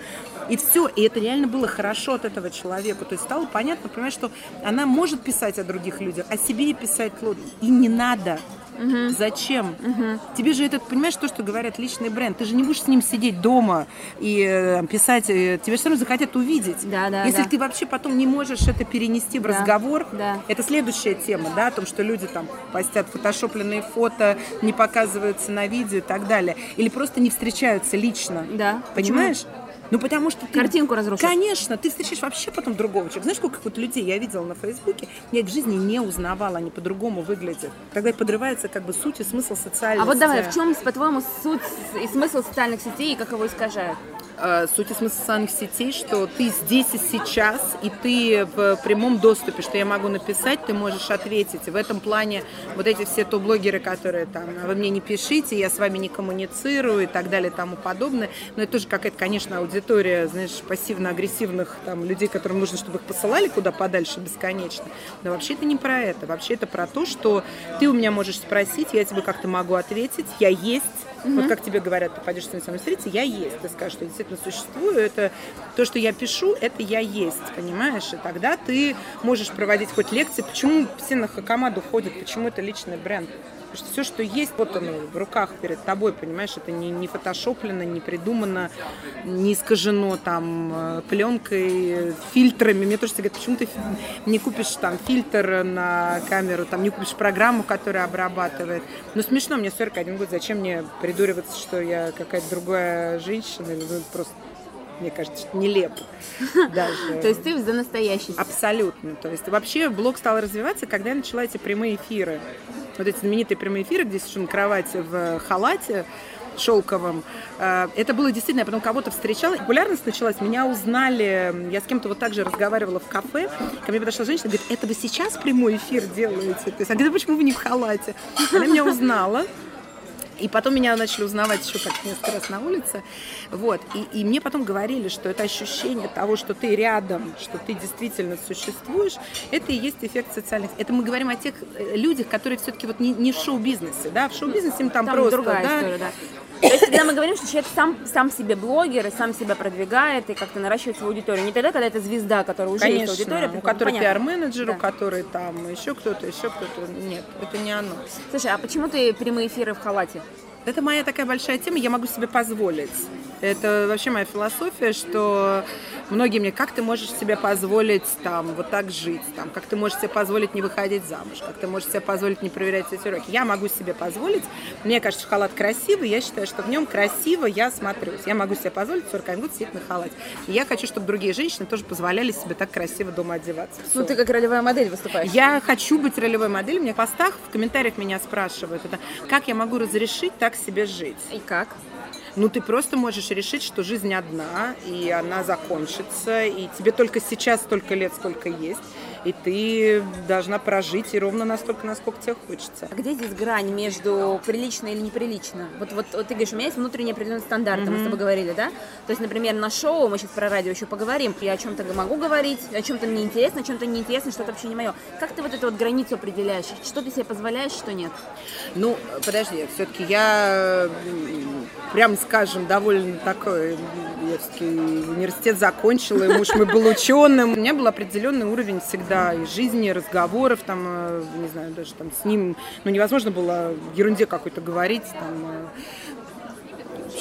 И все, и это реально было хорошо от этого человека. То есть стало понятно, понимаешь, что она может писать о других людях, о себе и писать и не надо. Угу. Зачем? Угу. Тебе же этот, понимаешь, то, что говорят личный бренд. Ты же не будешь с ним сидеть дома и э, писать. Э, тебя все равно захотят увидеть. Да, да, Если да. ты вообще потом не можешь это перенести в да. разговор, да. это следующая тема, да, о том, что люди там постят фотошопленные фото, не показываются на видео и так далее. Или просто не встречаются лично. Да. Понимаешь? Почему? Ну, потому что ты... Картинку разрушишь. Конечно, ты встречаешь вообще потом другого человека. Знаешь, сколько вот людей я видела на Фейсбуке, я их в жизни не узнавала, они по-другому выглядят. Тогда подрывается как бы суть и смысл социальности. А вот давай, в чем, по-твоему, суть и смысл социальных сетей и как его искажают? Э, суть и смысл социальных сетей, что ты здесь и сейчас, и ты в прямом доступе, что я могу написать, ты можешь ответить. в этом плане вот эти все то блогеры, которые там, вы мне не пишите, я с вами не коммуницирую и так далее и тому подобное. Но это тоже какая-то, конечно, аудитория, знаешь, пассивно-агрессивных там людей, которым нужно, чтобы их посылали куда подальше бесконечно. Но вообще это не про это. Вообще это про то, что ты у меня можешь спросить, я тебе как-то могу ответить, я есть, Mm-hmm. Вот как тебе говорят, ты пойдешь со мной встретиться, я есть. Ты скажешь, что я действительно существую, это то, что я пишу, это я есть, понимаешь? И тогда ты можешь проводить хоть лекции. Почему все на Хакамаду ходят? Почему это личный бренд? Потому что все, что есть, вот оно в руках перед тобой, понимаешь, это не, не фотошоплено, не придумано, не искажено там э, пленкой, фильтрами. Мне тоже говорят, почему ты не купишь там фильтр на камеру, там не купишь программу, которая обрабатывает. Ну смешно, мне 41 год, зачем мне придуриваться, что я какая-то другая женщина, или просто мне кажется, нелепо. Даже. То есть ты за настоящий. Абсолютно. То есть вообще блог стал развиваться, когда я начала эти прямые эфиры вот эти знаменитые прямые эфиры, где сижу на кровати в халате, шелковом. Э, это было действительно, я потом кого-то встречала, популярность началась, меня узнали, я с кем-то вот так же разговаривала в кафе, ко мне подошла женщина, говорит, это вы сейчас прямой эфир делаете? То есть, а говорит, почему вы не в халате? Она меня узнала, и потом меня начали узнавать еще как несколько раз на улице. Вот. И, и мне потом говорили, что это ощущение того, что ты рядом, что ты действительно существуешь, это и есть эффект социальных. Это мы говорим о тех э, людях, которые все-таки вот не, не в шоу-бизнесе, да, в шоу-бизнесе им там, там просто, другая да, история, да. То есть, когда мы говорим, что человек сам, сам себе блогер и сам себя продвигает и как-то наращивает свою аудиторию. Не тогда, когда это звезда, которая уже Конечно, есть аудитория. у которой пиар-менеджер, да. у которой там еще кто-то, еще кто-то. Нет, это не оно. Слушай, а почему ты прямые эфиры в халате? Это моя такая большая тема, я могу себе позволить. Это вообще моя философия, что многие мне, как ты можешь себе позволить там вот так жить, там, как ты можешь себе позволить не выходить замуж, как ты можешь себе позволить не проверять эти уроки. Я могу себе позволить, мне кажется, халат красивый, я считаю, что в нем красиво я смотрюсь. Я могу себе позволить 41 год сидеть на халате. И я хочу, чтобы другие женщины тоже позволяли себе так красиво дома одеваться. Все. Ну, ты как ролевая модель выступаешь. Я хочу быть ролевой моделью. Меня в постах, в комментариях меня спрашивают, это, как я могу разрешить так себе жить. И как? Ну, ты просто можешь решить, что жизнь одна, и она закончится, и тебе только сейчас столько лет, сколько есть, и ты должна прожить и ровно настолько, насколько тебе хочется. А где здесь грань между прилично или неприлично? Вот, вот, вот ты говоришь, у меня есть внутренний определенный стандарт, mm-hmm. мы с тобой говорили, да? То есть, например, на шоу, мы сейчас про радио еще поговорим, я о чем-то могу говорить, о чем-то мне интересно, о чем-то неинтересно, что-то вообще не мое. Как ты вот эту вот границу определяешь? Что ты себе позволяешь, что нет? Ну, подожди, все-таки я прям скажем, довольно такой, все-таки университет закончила, и муж мой был ученым. У меня был определенный уровень всегда и жизни, и разговоров, там, э, не знаю, даже там с ним, ну, невозможно было ерунде какой-то говорить, там, э,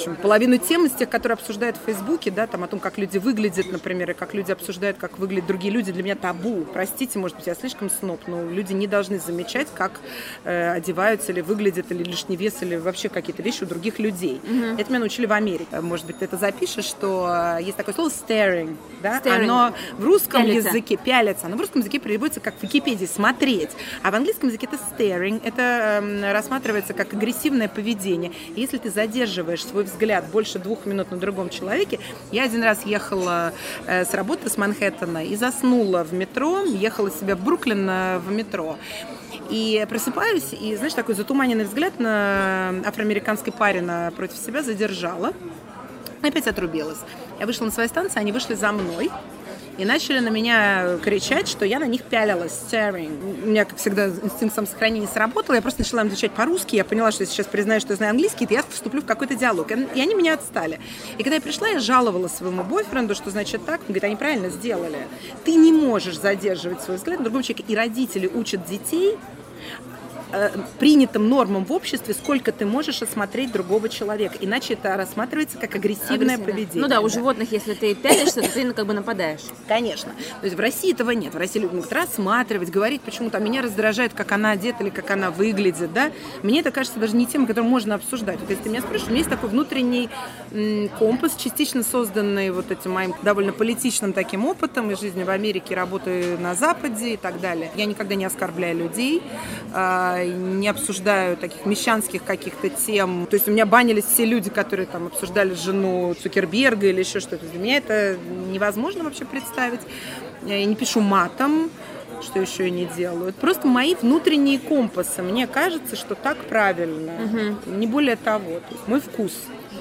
общем, половину тем из тех, которые обсуждают в Фейсбуке, да, там о том, как люди выглядят, например, и как люди обсуждают, как выглядят другие люди, для меня табу. Простите, может быть, я слишком сноб, но люди не должны замечать, как э, одеваются или выглядят, или лишний вес, или вообще какие-то вещи у других людей. Mm-hmm. Это меня научили в Америке. Может быть, ты это запишешь, что э, есть такое слово staring, да, staring. оно в русском пялится. языке пялится, оно в русском языке переводится как в Википедии смотреть, а в английском языке это staring, это э, рассматривается как агрессивное поведение. И если ты задерживаешь свой взгляд больше двух минут на другом человеке. Я один раз ехала э, с работы с Манхэттена и заснула в метро, ехала себя в Бруклин э, в метро. И просыпаюсь, и, знаешь, такой затуманенный взгляд на афроамериканской паре напротив себя задержала. Опять отрубилась. Я вышла на свою станцию, они вышли за мной и начали на меня кричать, что я на них пялилась, staring. У меня, как всегда, инстинкт самосохранения сработал, я просто начала им отвечать по-русски, я поняла, что я сейчас признаю, что я знаю английский, то я вступлю в какой-то диалог. И они меня отстали. И когда я пришла, я жаловала своему бойфренду, что значит так, он говорит, они правильно сделали. Ты не можешь задерживать свой взгляд на другом человеке, и родители учат детей Э, принятым нормам в обществе, сколько ты можешь осмотреть другого человека. Иначе это рассматривается как агрессивное Агрессивно. поведение. Ну да, у животных, если ты пялишься, то ты ну, как бы нападаешь. Конечно. То есть в России этого нет. В России люди могут рассматривать, говорить, почему-то меня раздражает, как она одета или как она выглядит. Да? Мне это кажется даже не тема, которую можно обсуждать. Вот если ты меня спрашиваешь, у меня есть такой внутренний компас, частично созданный вот этим моим довольно политичным таким опытом из жизни в Америке, работы на Западе и так далее. Я никогда не оскорбляю людей, а, не обсуждаю таких мещанских каких-то тем. То есть у меня банились все люди, которые там обсуждали жену Цукерберга или еще что-то. Для меня это невозможно вообще представить. Я не пишу матом, что еще и не делают. Просто мои внутренние компасы. Мне кажется, что так правильно. Угу. Не более того. То есть мой вкус.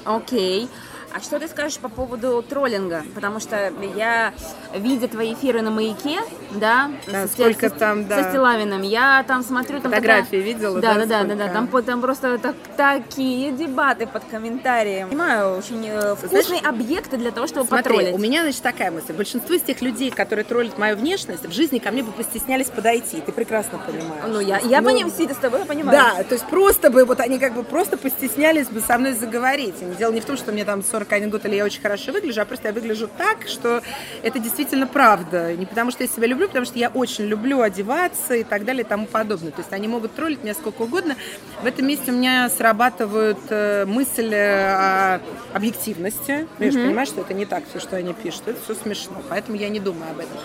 Окей. Okay. А что ты скажешь по поводу троллинга? Потому что я, видя твои эфиры на маяке, да, да с, сколько с, там, да. со Стилавиным, я там смотрю... Там Фотографии такая... видела, да? Да, да, да, да, там, там просто так, такие дебаты под комментарием. Понимаю, очень э, вкусные Знаешь, объекты для того, чтобы смотри, потроллить. у меня, значит, такая мысль. Большинство из тех людей, которые троллят мою внешность, в жизни ко мне бы постеснялись подойти. Ты прекрасно понимаешь. Ну, я, я ну, понимаю, сидя с тобой, я понимаю. Да, то есть просто бы, вот они как бы просто постеснялись бы со мной заговорить. И дело не в том, что мне там 41 год или я очень хорошо выгляжу, а просто я выгляжу так, что это действительно правда. Не потому что я себя люблю, потому что я очень люблю одеваться и так далее и тому подобное. То есть они могут троллить меня сколько угодно. В этом месте у меня срабатывают э, мысли о объективности. Ну, я же понимаю, что это не так все, что они пишут. Это все смешно, поэтому я не думаю об этом.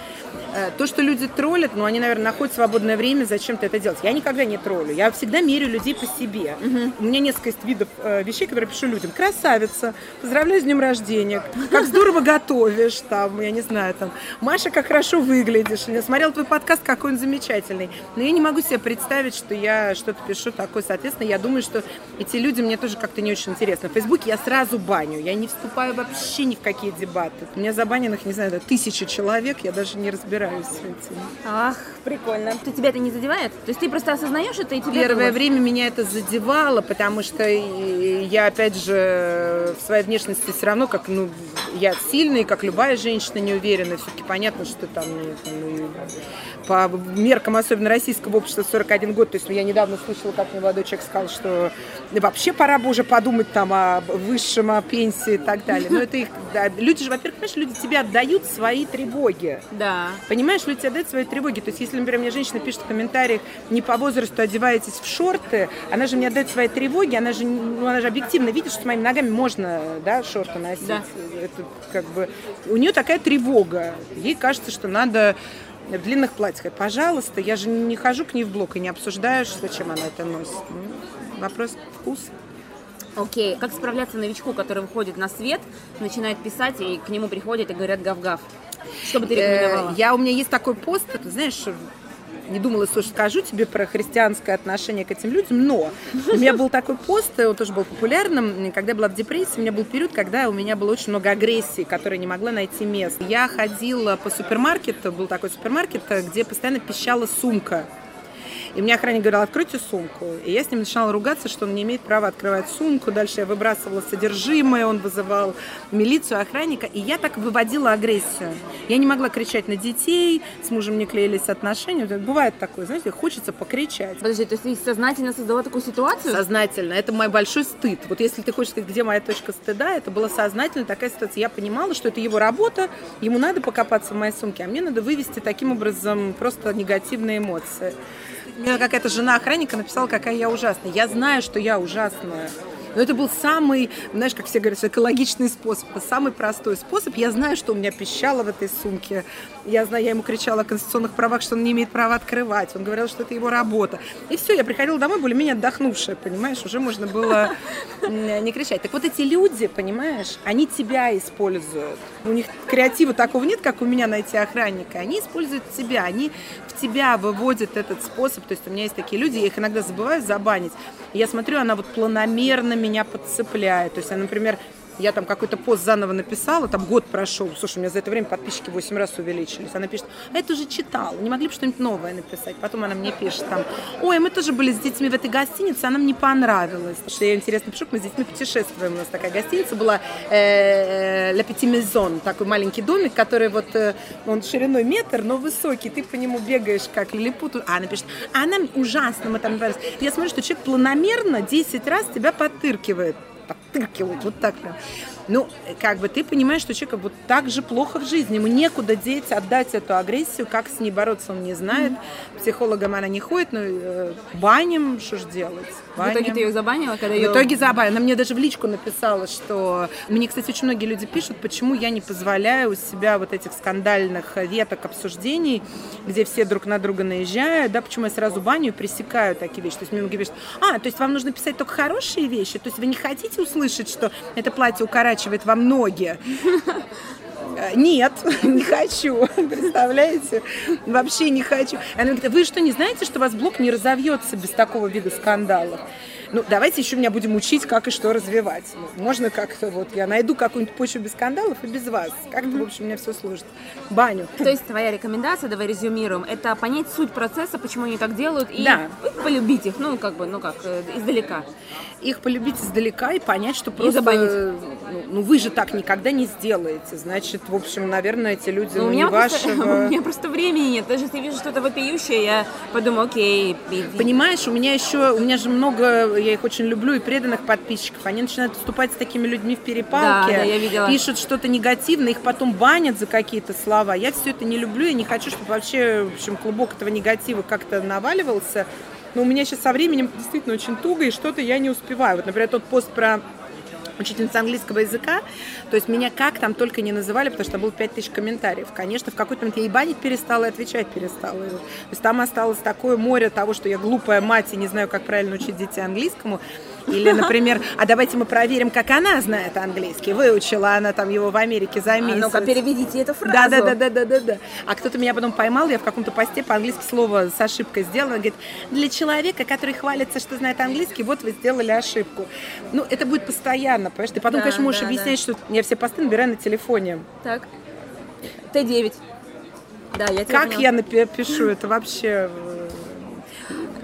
Э, то, что люди троллят, ну, они, наверное, находят свободное время зачем-то это делать. Я никогда не троллю. Я всегда мерю людей по себе. Угу. У меня несколько есть видов э, вещей, которые пишу людям. Красавица, поздравляю с днем рождения, как здорово готовишь, там, я не знаю, там, Маша, как хорошо выглядишь. Я смотрела твой подкаст, какой он замечательный. Но я не могу себе представить, что я что-то пишу такое. Соответственно, я думаю, что эти люди мне тоже как-то не очень интересны. В Фейсбуке я сразу баню. Я не вступаю вообще ни в какие дебаты. У меня забаненных, не знаю, тысячи человек, я даже не разбираюсь разбираюсь с этим. Ах, прикольно. То тебя это не задевает? То есть ты просто осознаешь это и тебе Первое было? время меня это задевало, потому что я, опять же, в своей внешности все равно, как, ну, я сильная, как любая женщина неуверенная. Все-таки понятно, что там, ну, по меркам, особенно российского общества, 41 год. То есть я недавно слышала, как мне молодой человек сказал, что вообще пора бы уже подумать там о высшем, о пенсии и так далее. Но это их, да, люди же, во-первых, понимаешь, люди тебе отдают свои тревоги. Да. Понимаешь, люди тебе отдают свои тревоги. То есть если, например, мне женщина пишет в комментариях, не по возрасту одеваетесь в шорты, она же мне отдает свои тревоги, она же, ну, она же объективно видит, что с моими ногами можно, да, шорты носить. Да. Это как бы... У нее такая тревога. Ей кажется, что надо в длинных платьях. Пожалуйста, я же не хожу к ней в блок и не обсуждаю, зачем она это носит. Ну, вопрос вкус. Окей, okay. как справляться новичку, который выходит на свет, начинает писать, и к нему приходят и говорят гав-гав? Что бы ты э, рекомендовала? Я, у меня есть такой пост, ты знаешь, не думала, что скажу тебе про христианское отношение к этим людям, но у меня был такой пост, он тоже был популярным, когда я была в депрессии, у меня был период, когда у меня было очень много агрессии, которая не могла найти место. Я ходила по супермаркету, был такой супермаркет, где постоянно пищала сумка. И мне охранник говорил, откройте сумку. И я с ним начинала ругаться, что он не имеет права открывать сумку. Дальше я выбрасывала содержимое, он вызывал милицию, охранника. И я так выводила агрессию. Я не могла кричать на детей, с мужем не клеились отношения. Бывает такое, знаете, хочется покричать. Подожди, то есть ты сознательно создала такую ситуацию? Сознательно. Это мой большой стыд. Вот если ты хочешь сказать, где моя точка стыда, это была сознательно такая ситуация. Я понимала, что это его работа, ему надо покопаться в моей сумке, а мне надо вывести таким образом просто негативные эмоции мне какая-то жена охранника написала, какая я ужасная. Я знаю, что я ужасная. Но это был самый, знаешь, как все говорят, экологичный способ, самый простой способ. Я знаю, что у меня пищало в этой сумке. Я знаю, я ему кричала о конституционных правах, что он не имеет права открывать. Он говорил, что это его работа. И все, я приходила домой более-менее отдохнувшая, понимаешь, уже можно было не кричать. Так вот эти люди, понимаешь, они тебя используют. У них креатива такого нет, как у меня найти охранника. Они используют тебя, они тебя выводят этот способ. То есть у меня есть такие люди, я их иногда забываю забанить. Я смотрю, она вот планомерно меня подцепляет. То есть, она, например, я там какой-то пост заново написала, там год прошел. Слушай, у меня за это время подписчики 8 раз увеличились. Она пишет, а это уже читала, не могли бы что-нибудь новое написать. Потом она мне пишет там, ой, мы тоже были с детьми в этой гостинице, она мне понравилась. Что я интересно пишу, мы с детьми путешествуем. У нас такая гостиница была э, La Petit Maison, такой маленький домик, который вот, э, он шириной метр, но высокий. Ты по нему бегаешь, как лилипут. А она пишет, а она ужасно, мы там Я смотрю, что человек планомерно 10 раз тебя подтыркивает подтыркивают, вот так прям. Ну, как бы ты понимаешь, что человек вот так же плохо в жизни, ему некуда деть, отдать эту агрессию, как с ней бороться он не знает, психологом она не ходит, но э, баним, что ж делать? Баним. В итоге ты ее забанила, когда ее... В итоге забанила, она мне даже в личку написала, что... Мне, кстати, очень многие люди пишут, почему я не позволяю у себя вот этих скандальных веток обсуждений, где все друг на друга наезжают, да, почему я сразу баню и пресекаю такие вещи. То есть мне многие пишут, а, то есть вам нужно писать только хорошие вещи, то есть вы не хотите услышать, что это платье укорачивает вам ноги? Нет, не хочу. Представляете? Вообще не хочу. Она говорит, вы что, не знаете, что у вас блог не разовьется без такого вида скандалов? Ну, давайте еще меня будем учить, как и что развивать. Ну, можно как-то вот, я найду какую-нибудь почву без скандалов и без вас. Как-то, в общем, у меня все сложится. Баню. То есть твоя рекомендация, давай резюмируем, это понять суть процесса, почему они так делают, и да. полюбить их, ну, как бы, ну как, э, издалека. Их полюбить издалека и понять, что просто... И забанить. Ну, ну, вы же так никогда не сделаете. Значит, в общем, наверное, эти люди, ну, ну у меня не просто, вашего... У меня просто времени нет. Даже если вижу что-то вопиющее, я подумаю, окей. Понимаешь, у меня еще, у меня же много я их очень люблю, и преданных подписчиков, они начинают вступать с такими людьми в перепалке, да, да, я видела. пишут что-то негативное, их потом банят за какие-то слова. Я все это не люблю, я не хочу, чтобы вообще, в общем, клубок этого негатива как-то наваливался. Но у меня сейчас со временем действительно очень туго, и что-то я не успеваю. Вот, например, тот пост про учительница английского языка, то есть меня как там только не называли, потому что было 5000 комментариев. Конечно, в какой-то момент я и банить перестала, и отвечать перестала. То есть там осталось такое море того, что я глупая мать и не знаю, как правильно учить детей английскому. Или, например, а давайте мы проверим, как она знает английский. Выучила она там его в Америке за месяц. А ну-ка, переведите эту фразу. Да, да, да, да, да, да, да. А кто-то меня потом поймал, я в каком-то посте по-английски слово с ошибкой сделала. Говорит, для человека, который хвалится, что знает английский, вот вы сделали ошибку. Ну, это будет постоянно, понимаешь? Ты потом, да, конечно, можешь да, объяснять, да. что я все посты набираю на телефоне. Так. Т9. Да, я Как поняла. я напишу? Это вообще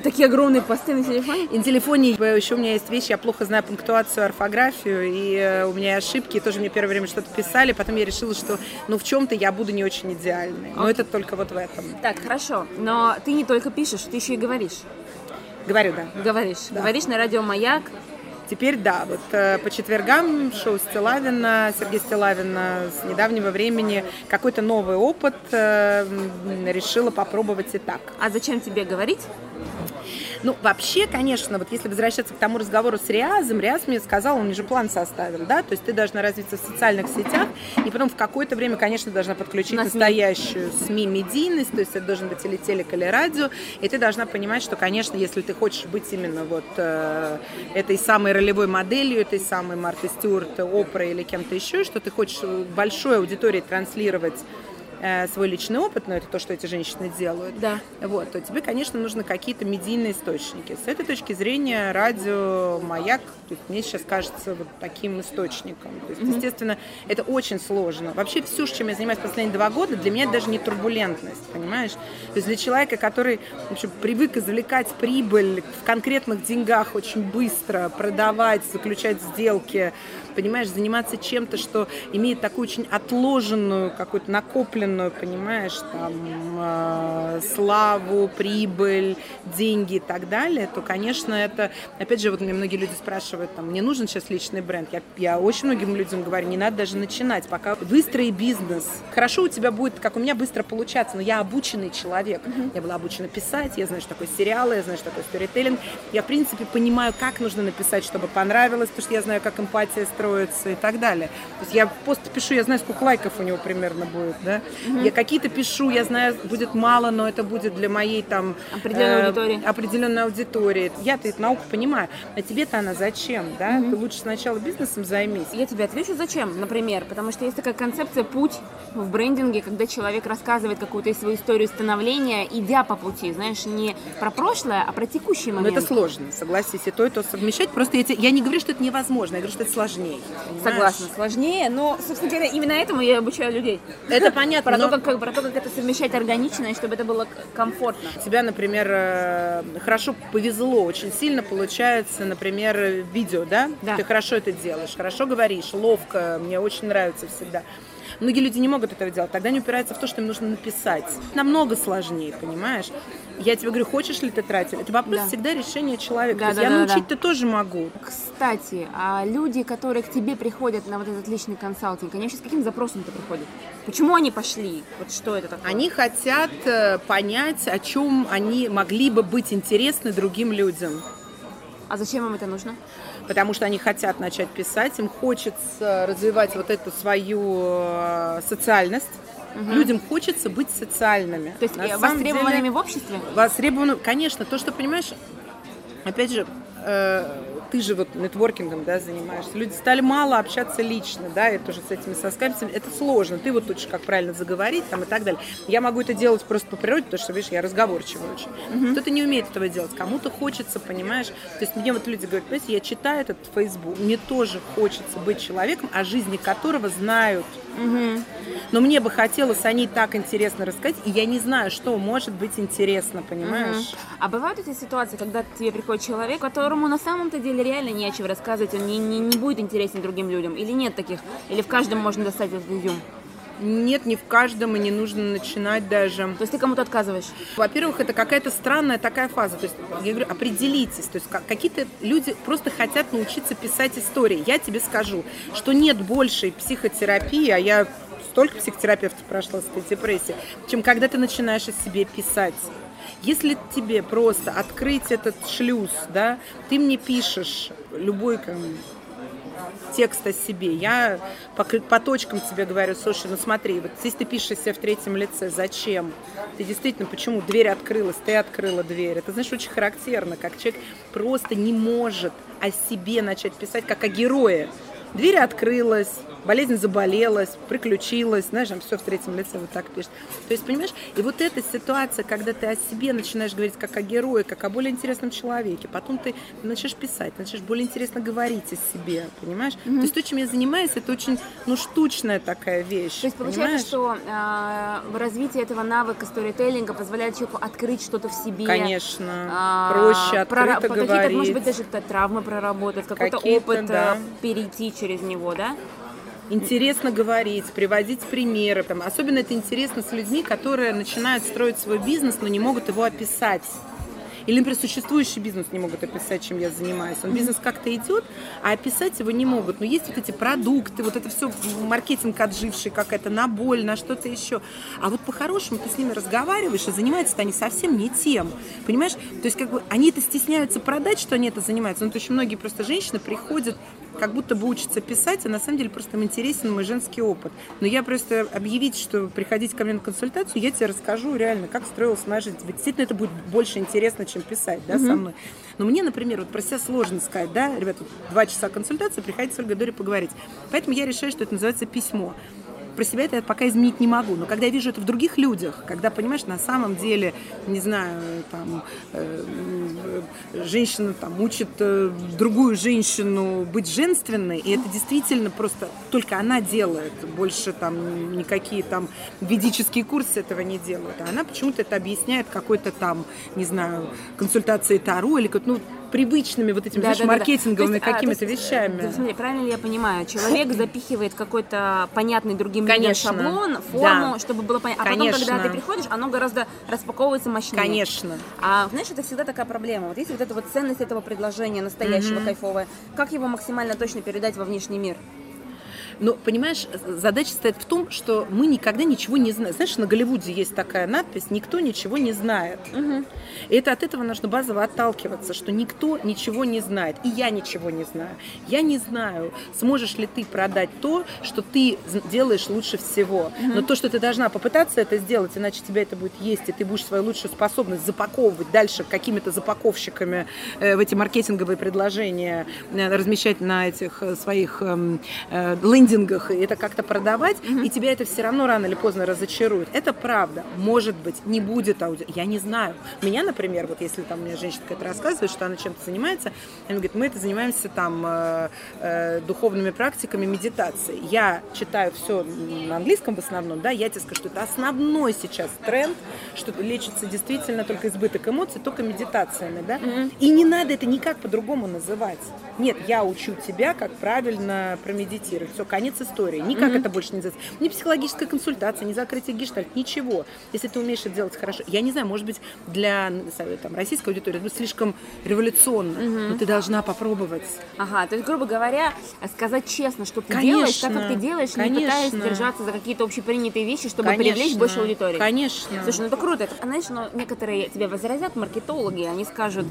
Такие огромные посты на телефоне? И на телефоне еще у меня есть вещи, я плохо знаю пунктуацию, орфографию, и э, у меня ошибки, тоже мне первое время что-то писали, потом я решила, что ну в чем-то я буду не очень идеальной. Но это только вот в этом. Так, хорошо. Но ты не только пишешь, ты еще и говоришь. Говорю, да. Говоришь. Да. Говоришь на радио «Маяк». Теперь да, вот э, по четвергам шоу Стилавина, Сергей Стилавина с недавнего времени какой-то новый опыт э, решила попробовать и так. А зачем тебе говорить? Ну, вообще, конечно, вот если возвращаться к тому разговору с Риазом, Риаз мне сказал, он мне же план составил, да, то есть ты должна развиться в социальных сетях, и потом в какое-то время, конечно, должна подключить На настоящую СМИ-медийность, то есть это должен быть или телек, или радио, и ты должна понимать, что, конечно, если ты хочешь быть именно вот э, этой самой ролевой моделью, этой самой Марты Стюарт, Опра или кем-то еще, что ты хочешь большой аудитории транслировать Э, свой личный опыт, но это то, что эти женщины делают, да. вот, то тебе, конечно, нужны какие-то медийные источники. С этой точки зрения радио «Маяк» то есть мне сейчас кажется вот таким источником. То есть, mm-hmm. естественно, это очень сложно. Вообще все, чем я занимаюсь последние два года, для меня это даже не турбулентность, понимаешь? То есть для человека, который в общем, привык извлекать прибыль в конкретных деньгах очень быстро, продавать, заключать сделки, понимаешь, заниматься чем-то, что имеет такую очень отложенную, какую-то накопленную, понимаешь, там, э, славу, прибыль, деньги и так далее, то, конечно, это, опять же, вот мне многие люди спрашивают, там, мне нужен сейчас личный бренд. Я, я очень многим людям говорю, не надо даже начинать, пока выстрои бизнес. Хорошо у тебя будет, как у меня, быстро получаться, но я обученный человек. Mm-hmm. Я была обучена писать, я знаю, что такое сериалы, я знаю, что такое сторителлинг. Я, в принципе, понимаю, как нужно написать, чтобы понравилось, потому что я знаю, как эмпатия строится и так далее. То есть я пост пишу, я знаю, сколько лайков у него примерно будет, да. Mm-hmm. Я какие-то пишу, я знаю, будет мало, но это будет для моей там... Определенной э, аудитории. Определенной аудитории. Я-то эту науку понимаю. А тебе-то она зачем, да? Mm-hmm. Ты лучше сначала бизнесом займись. Я тебе отвечу, зачем, например, потому что есть такая концепция «путь» в брендинге, когда человек рассказывает какую-то свою историю становления, идя по пути, знаешь, не про прошлое, а про текущий момент. Но это сложно, согласись, и то, и то совмещать. Просто я, я не говорю, что это невозможно, я говорю, что это сложнее. Понимаешь? Согласна, сложнее, но, собственно говоря, именно этому я обучаю людей. Это понятно. Про, но... то, как, про то, как это совмещать органично, и чтобы это было комфортно. Тебя, например, э, хорошо повезло, очень сильно получается, например, видео, да? Да. Ты хорошо это делаешь, хорошо говоришь, ловко, мне очень нравится всегда. Многие люди не могут этого делать. Тогда не упирается в то, что им нужно написать. Намного сложнее, понимаешь? Я тебе говорю, хочешь ли ты тратить? Это вопрос да. всегда решения человека. Да, да, я да, научить-то да. тоже могу. Кстати, а люди, которые к тебе приходят на вот этот личный консалтинг, они вообще с каким запросом-то приходят? Почему они пошли? Вот что это такое? Они хотят э, понять, о чем они могли бы быть интересны другим людям. А зачем им это нужно? Потому что они хотят начать писать, им хочется развивать вот эту свою э, социальность. Угу. Людям хочется быть социальными. То есть На востребованными деле, в обществе? Востребованными, конечно. То, что, понимаешь, опять же, э, ты же вот нетворкингом, да, занимаешься. Люди стали мало общаться лично, да, и тоже с этими соскальцами. Это сложно. Ты вот учишь, как правильно заговорить там и так далее. Я могу это делать просто по природе, потому что, видишь, я разговорчивый очень. Mm-hmm. Кто-то не умеет этого делать. Кому-то хочется, понимаешь. То есть мне вот люди говорят, понимаете, я читаю этот Facebook, мне тоже хочется быть человеком, о жизни которого знают. Угу. Но мне бы хотелось о ней так интересно рассказать, и я не знаю, что может быть интересно, понимаешь? Угу. А бывают эти ситуации, когда к тебе приходит человек, которому на самом-то деле реально не о чем рассказывать, он не, не, не будет интересен другим людям, или нет таких? Или в каждом можно достать этот изюм? Нет, не в каждом, и не нужно начинать даже. То есть ты кому-то отказываешь? Во-первых, это какая-то странная такая фаза. То есть, я говорю, определитесь. То есть какие-то люди просто хотят научиться писать истории. Я тебе скажу, что нет большей психотерапии, а я столько психотерапевтов прошла с этой депрессией, чем когда ты начинаешь о себе писать. Если тебе просто открыть этот шлюз, да, ты мне пишешь любой текст о себе. Я по, по точкам тебе говорю, слушай, ну смотри, вот здесь ты пишешь себя в третьем лице, зачем? Ты действительно, почему? Дверь открылась, ты открыла дверь. Это, знаешь, очень характерно, как человек просто не может о себе начать писать, как о герое. Дверь открылась, болезнь заболелась, приключилась, знаешь, там все в третьем лице вот так пишет. То есть, понимаешь, и вот эта ситуация, когда ты о себе начинаешь говорить как о герое, как о более интересном человеке, потом ты начнешь писать, начнешь более интересно говорить о себе, понимаешь? Mm-hmm. То есть то, чем я занимаюсь, это очень, ну, штучная такая вещь. То есть получается, что э, развитие этого навыка сторителлинга позволяет человеку открыть что-то в себе. Конечно, э, проще, открыто про, говорить. Какие-то, может быть, даже травмы проработать, какой-то опыт да. перейти через него, да? Интересно говорить, приводить примеры. Там, особенно это интересно с людьми, которые начинают строить свой бизнес, но не могут его описать. Или, например, существующий бизнес не могут описать, чем я занимаюсь. Он бизнес как-то идет, а описать его не могут. Но есть вот эти продукты, вот это все маркетинг отживший, какая-то на боль, на что-то еще. А вот по-хорошему ты с ними разговариваешь, и занимаются они совсем не тем. Понимаешь? То есть как бы они это стесняются продать, что они это занимаются. Ну, то есть очень многие просто женщины приходят как будто бы учатся писать, а на самом деле просто им интересен мой женский опыт. Но я просто объявить, что приходите ко мне на консультацию, я тебе расскажу реально, как строилась моя жизнь. Тебе действительно это будет больше интересно, чем писать, да, mm-hmm. со мной. Но мне, например, вот про себя сложно сказать, да, ребята, два часа консультации, приходите с Ольгой Дори поговорить. Поэтому я решаю, что это называется письмо про себя это пока изменить не могу. Но когда я вижу это в других людях, когда, понимаешь, на самом деле, не знаю, там, э, женщина там учит э, другую женщину быть женственной, и это действительно просто только она делает, больше там никакие там ведические курсы этого не делают. А она почему-то это объясняет какой-то там, не знаю, консультацией Таро или как, ну, привычными вот этими, да, знаешь, да, маркетинговыми да, какими-то есть, вещами. Да, смотри, правильно ли я понимаю? Человек запихивает какой-то понятный другим людям шаблон, форму, да. чтобы было понятно. А Конечно. потом, когда ты приходишь, оно гораздо распаковывается мощнее. Конечно. А знаешь, это всегда такая проблема. Вот если вот эта вот ценность этого предложения настоящего, mm-hmm. кайфовое, как его максимально точно передать во внешний мир? Но, понимаешь, задача стоит в том, что мы никогда ничего не знаем. Знаешь, на Голливуде есть такая надпись «Никто ничего не знает». Угу. И это от этого нужно базово отталкиваться, что никто ничего не знает. И я ничего не знаю. Я не знаю, сможешь ли ты продать то, что ты делаешь лучше всего. Угу. Но то, что ты должна попытаться это сделать, иначе тебя это будет есть, и ты будешь свою лучшую способность запаковывать дальше какими-то запаковщиками э, в эти маркетинговые предложения, э, размещать на этих э, своих эм, э, лендинг лендингах и это как-то продавать, mm-hmm. и тебя это все равно рано или поздно разочарует. Это правда. Может быть, не будет аудио. Я не знаю. Меня, например, вот если там мне женщина какая-то рассказывает, что она чем-то занимается, она говорит, мы это занимаемся там э, э, духовными практиками, медитацией. Я читаю все на английском в основном, да, я тебе скажу, что это основной сейчас тренд, что лечится действительно только избыток эмоций, только медитациями, да, mm-hmm. и не надо это никак по-другому называть. Нет, я учу тебя, как правильно промедитировать. Все, конец истории. Никак mm-hmm. это больше не называется. Ни психологическая консультация, ни закрытие гештальт, ничего. Если ты умеешь это делать хорошо. Я не знаю, может быть, для там, российской аудитории это будет слишком революционно, mm-hmm. но ты должна попробовать. Ага, то есть, грубо говоря, сказать честно, что ты конечно, делаешь, так как ты делаешь, конечно. не пытаясь держаться за какие-то общепринятые вещи, чтобы конечно, привлечь больше аудитории. Конечно. Слушай, ну это круто. Это, знаешь, но некоторые тебе возразят, маркетологи, они скажут,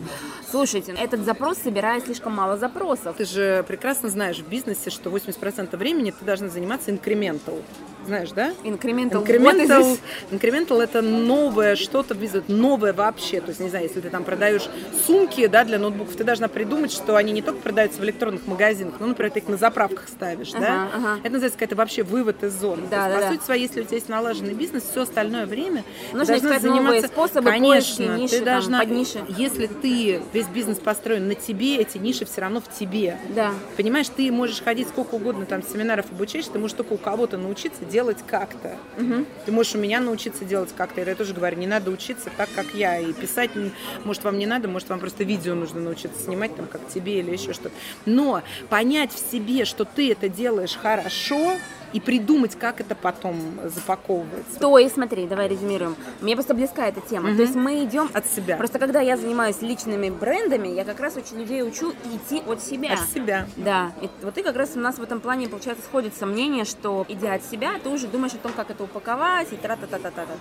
слушайте, этот запрос собирает слишком мало запросов. Ты же прекрасно знаешь в бизнесе, что 80% времени времени ты должна заниматься инкрементал. Знаешь, да? Incremental. Incremental, incremental это новое что-то, новое вообще. То есть, не знаю, если ты там продаешь сумки да, для ноутбуков, ты должна придумать, что они не только продаются в электронных магазинах, но, например, ты их на заправках ставишь. Ага, да? Ага. Это называется какая-то вообще вывод из зоны. Да, есть, да, по да. сути своей, если у тебя есть налаженный бизнес, все остальное время Нужно ты должна заниматься... способы Конечно, ниши, ты должна, там, под ниши. Если ты, весь бизнес построен на тебе, эти ниши все равно в тебе. Да. Понимаешь, ты можешь ходить сколько угодно, там, семинаров обучаешься, ты можешь только у кого-то научиться делать как-то. Угу. Ты можешь у меня научиться делать как-то. Я тоже говорю, не надо учиться так, как я. И писать, может, вам не надо, может, вам просто видео нужно научиться снимать, там, как тебе или еще что-то. Но понять в себе, что ты это делаешь хорошо, и придумать, как это потом запаковывается. То есть, смотри, давай резюмируем. Мне просто близка эта тема. Угу. То есть мы идем от себя. Просто когда я занимаюсь личными брендами, я как раз очень людей учу идти от себя. От себя. Да. И вот ты как раз у нас в этом плане, получается, сходится мнение, что идя от себя, ты уже думаешь о том, как это упаковать и тра-та-та-та-та-та.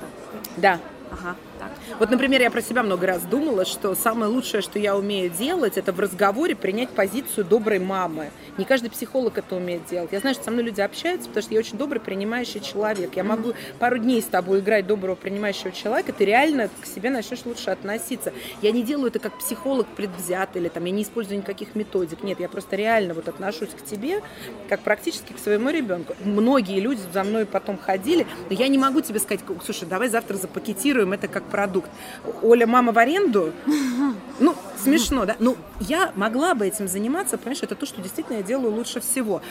Да. Ага, так. Вот, например, я про себя много раз думала, что самое лучшее, что я умею делать, это в разговоре принять позицию доброй мамы. Не каждый психолог это умеет делать. Я знаю, что со мной люди общаются, потому что я очень добрый принимающий человек. Я могу пару дней с тобой играть доброго принимающего человека, ты реально к себе начнешь лучше относиться. Я не делаю это как психолог предвзят или там я не использую никаких методик. Нет, я просто реально вот отношусь к тебе как практически к своему ребенку. Многие люди за мной потом ходили, но я не могу тебе сказать, слушай, давай завтра запакетируем это как продукт. Оля, мама в аренду? Ну, смешно, да? Ну, я могла бы этим заниматься, понимаешь, это то, что действительно я делаю лучше всего.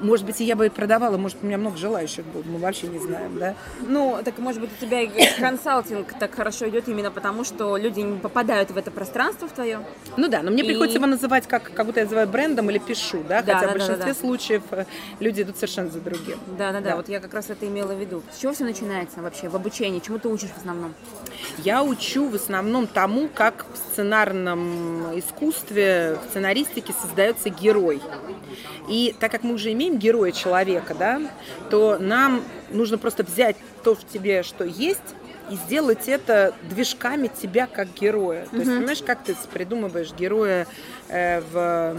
Может быть, и я бы продавала, может, у меня много желающих было, мы вообще не знаем, да? Ну, так, может быть, у тебя и консалтинг так хорошо идет именно потому, что люди не попадают в это пространство в твое? Ну да, но мне и... приходится его называть, как, как будто я называю брендом или пишу, да? да Хотя да, в большинстве да, да. случаев э, люди идут совершенно за другим. Да, да, да, вот я как раз это имела в виду. С чего все начинается вообще в обучении? Чему ты учишь в основном? Я учу в основном тому, как в сценарном искусстве, в сценаристике создается герой. И так как мы уже имеем героя человека, да, то нам нужно просто взять то в тебе, что есть, и сделать это движками тебя как героя. То есть, понимаешь, как ты придумываешь героя э, в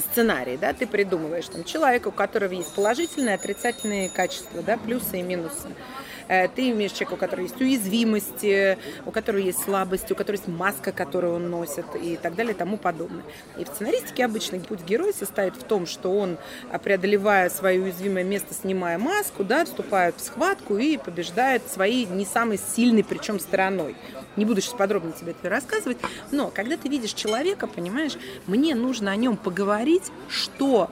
сценарий, да, ты придумываешь там человека, у которого есть положительные, отрицательные качества, да, плюсы и минусы. Э, ты имеешь человека, у которого есть уязвимости, у которого есть слабости, у которого есть маска, которую он носит и так далее и тому подобное. И в сценаристике обычно путь героя состоит в том, что он, а, преодолевая свое уязвимое место, снимая маску, да, вступает в схватку и побеждает своей не самой сильной, причем стороной. Не буду сейчас подробно тебе это рассказывать, но когда ты видишь человека, понимаешь, мне нужно о нем поговорить, что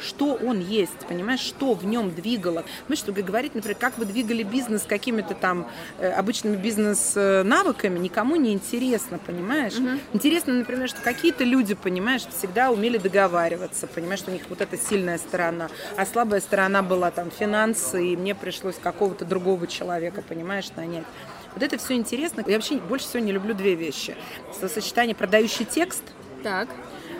что он есть, понимаешь, что в нем двигало. Мы что говорить, например, как вы двигали бизнес какими-то там э, обычными бизнес-навыками, никому не интересно, понимаешь? Угу. Интересно, например, что какие-то люди, понимаешь, всегда умели договариваться, понимаешь, что у них вот эта сильная сторона, а слабая сторона была там финансы, и мне пришлось какого-то другого человека, понимаешь, нанять. Вот это все интересно. Я вообще больше всего не люблю две вещи. Сочетание продающий текст. Так.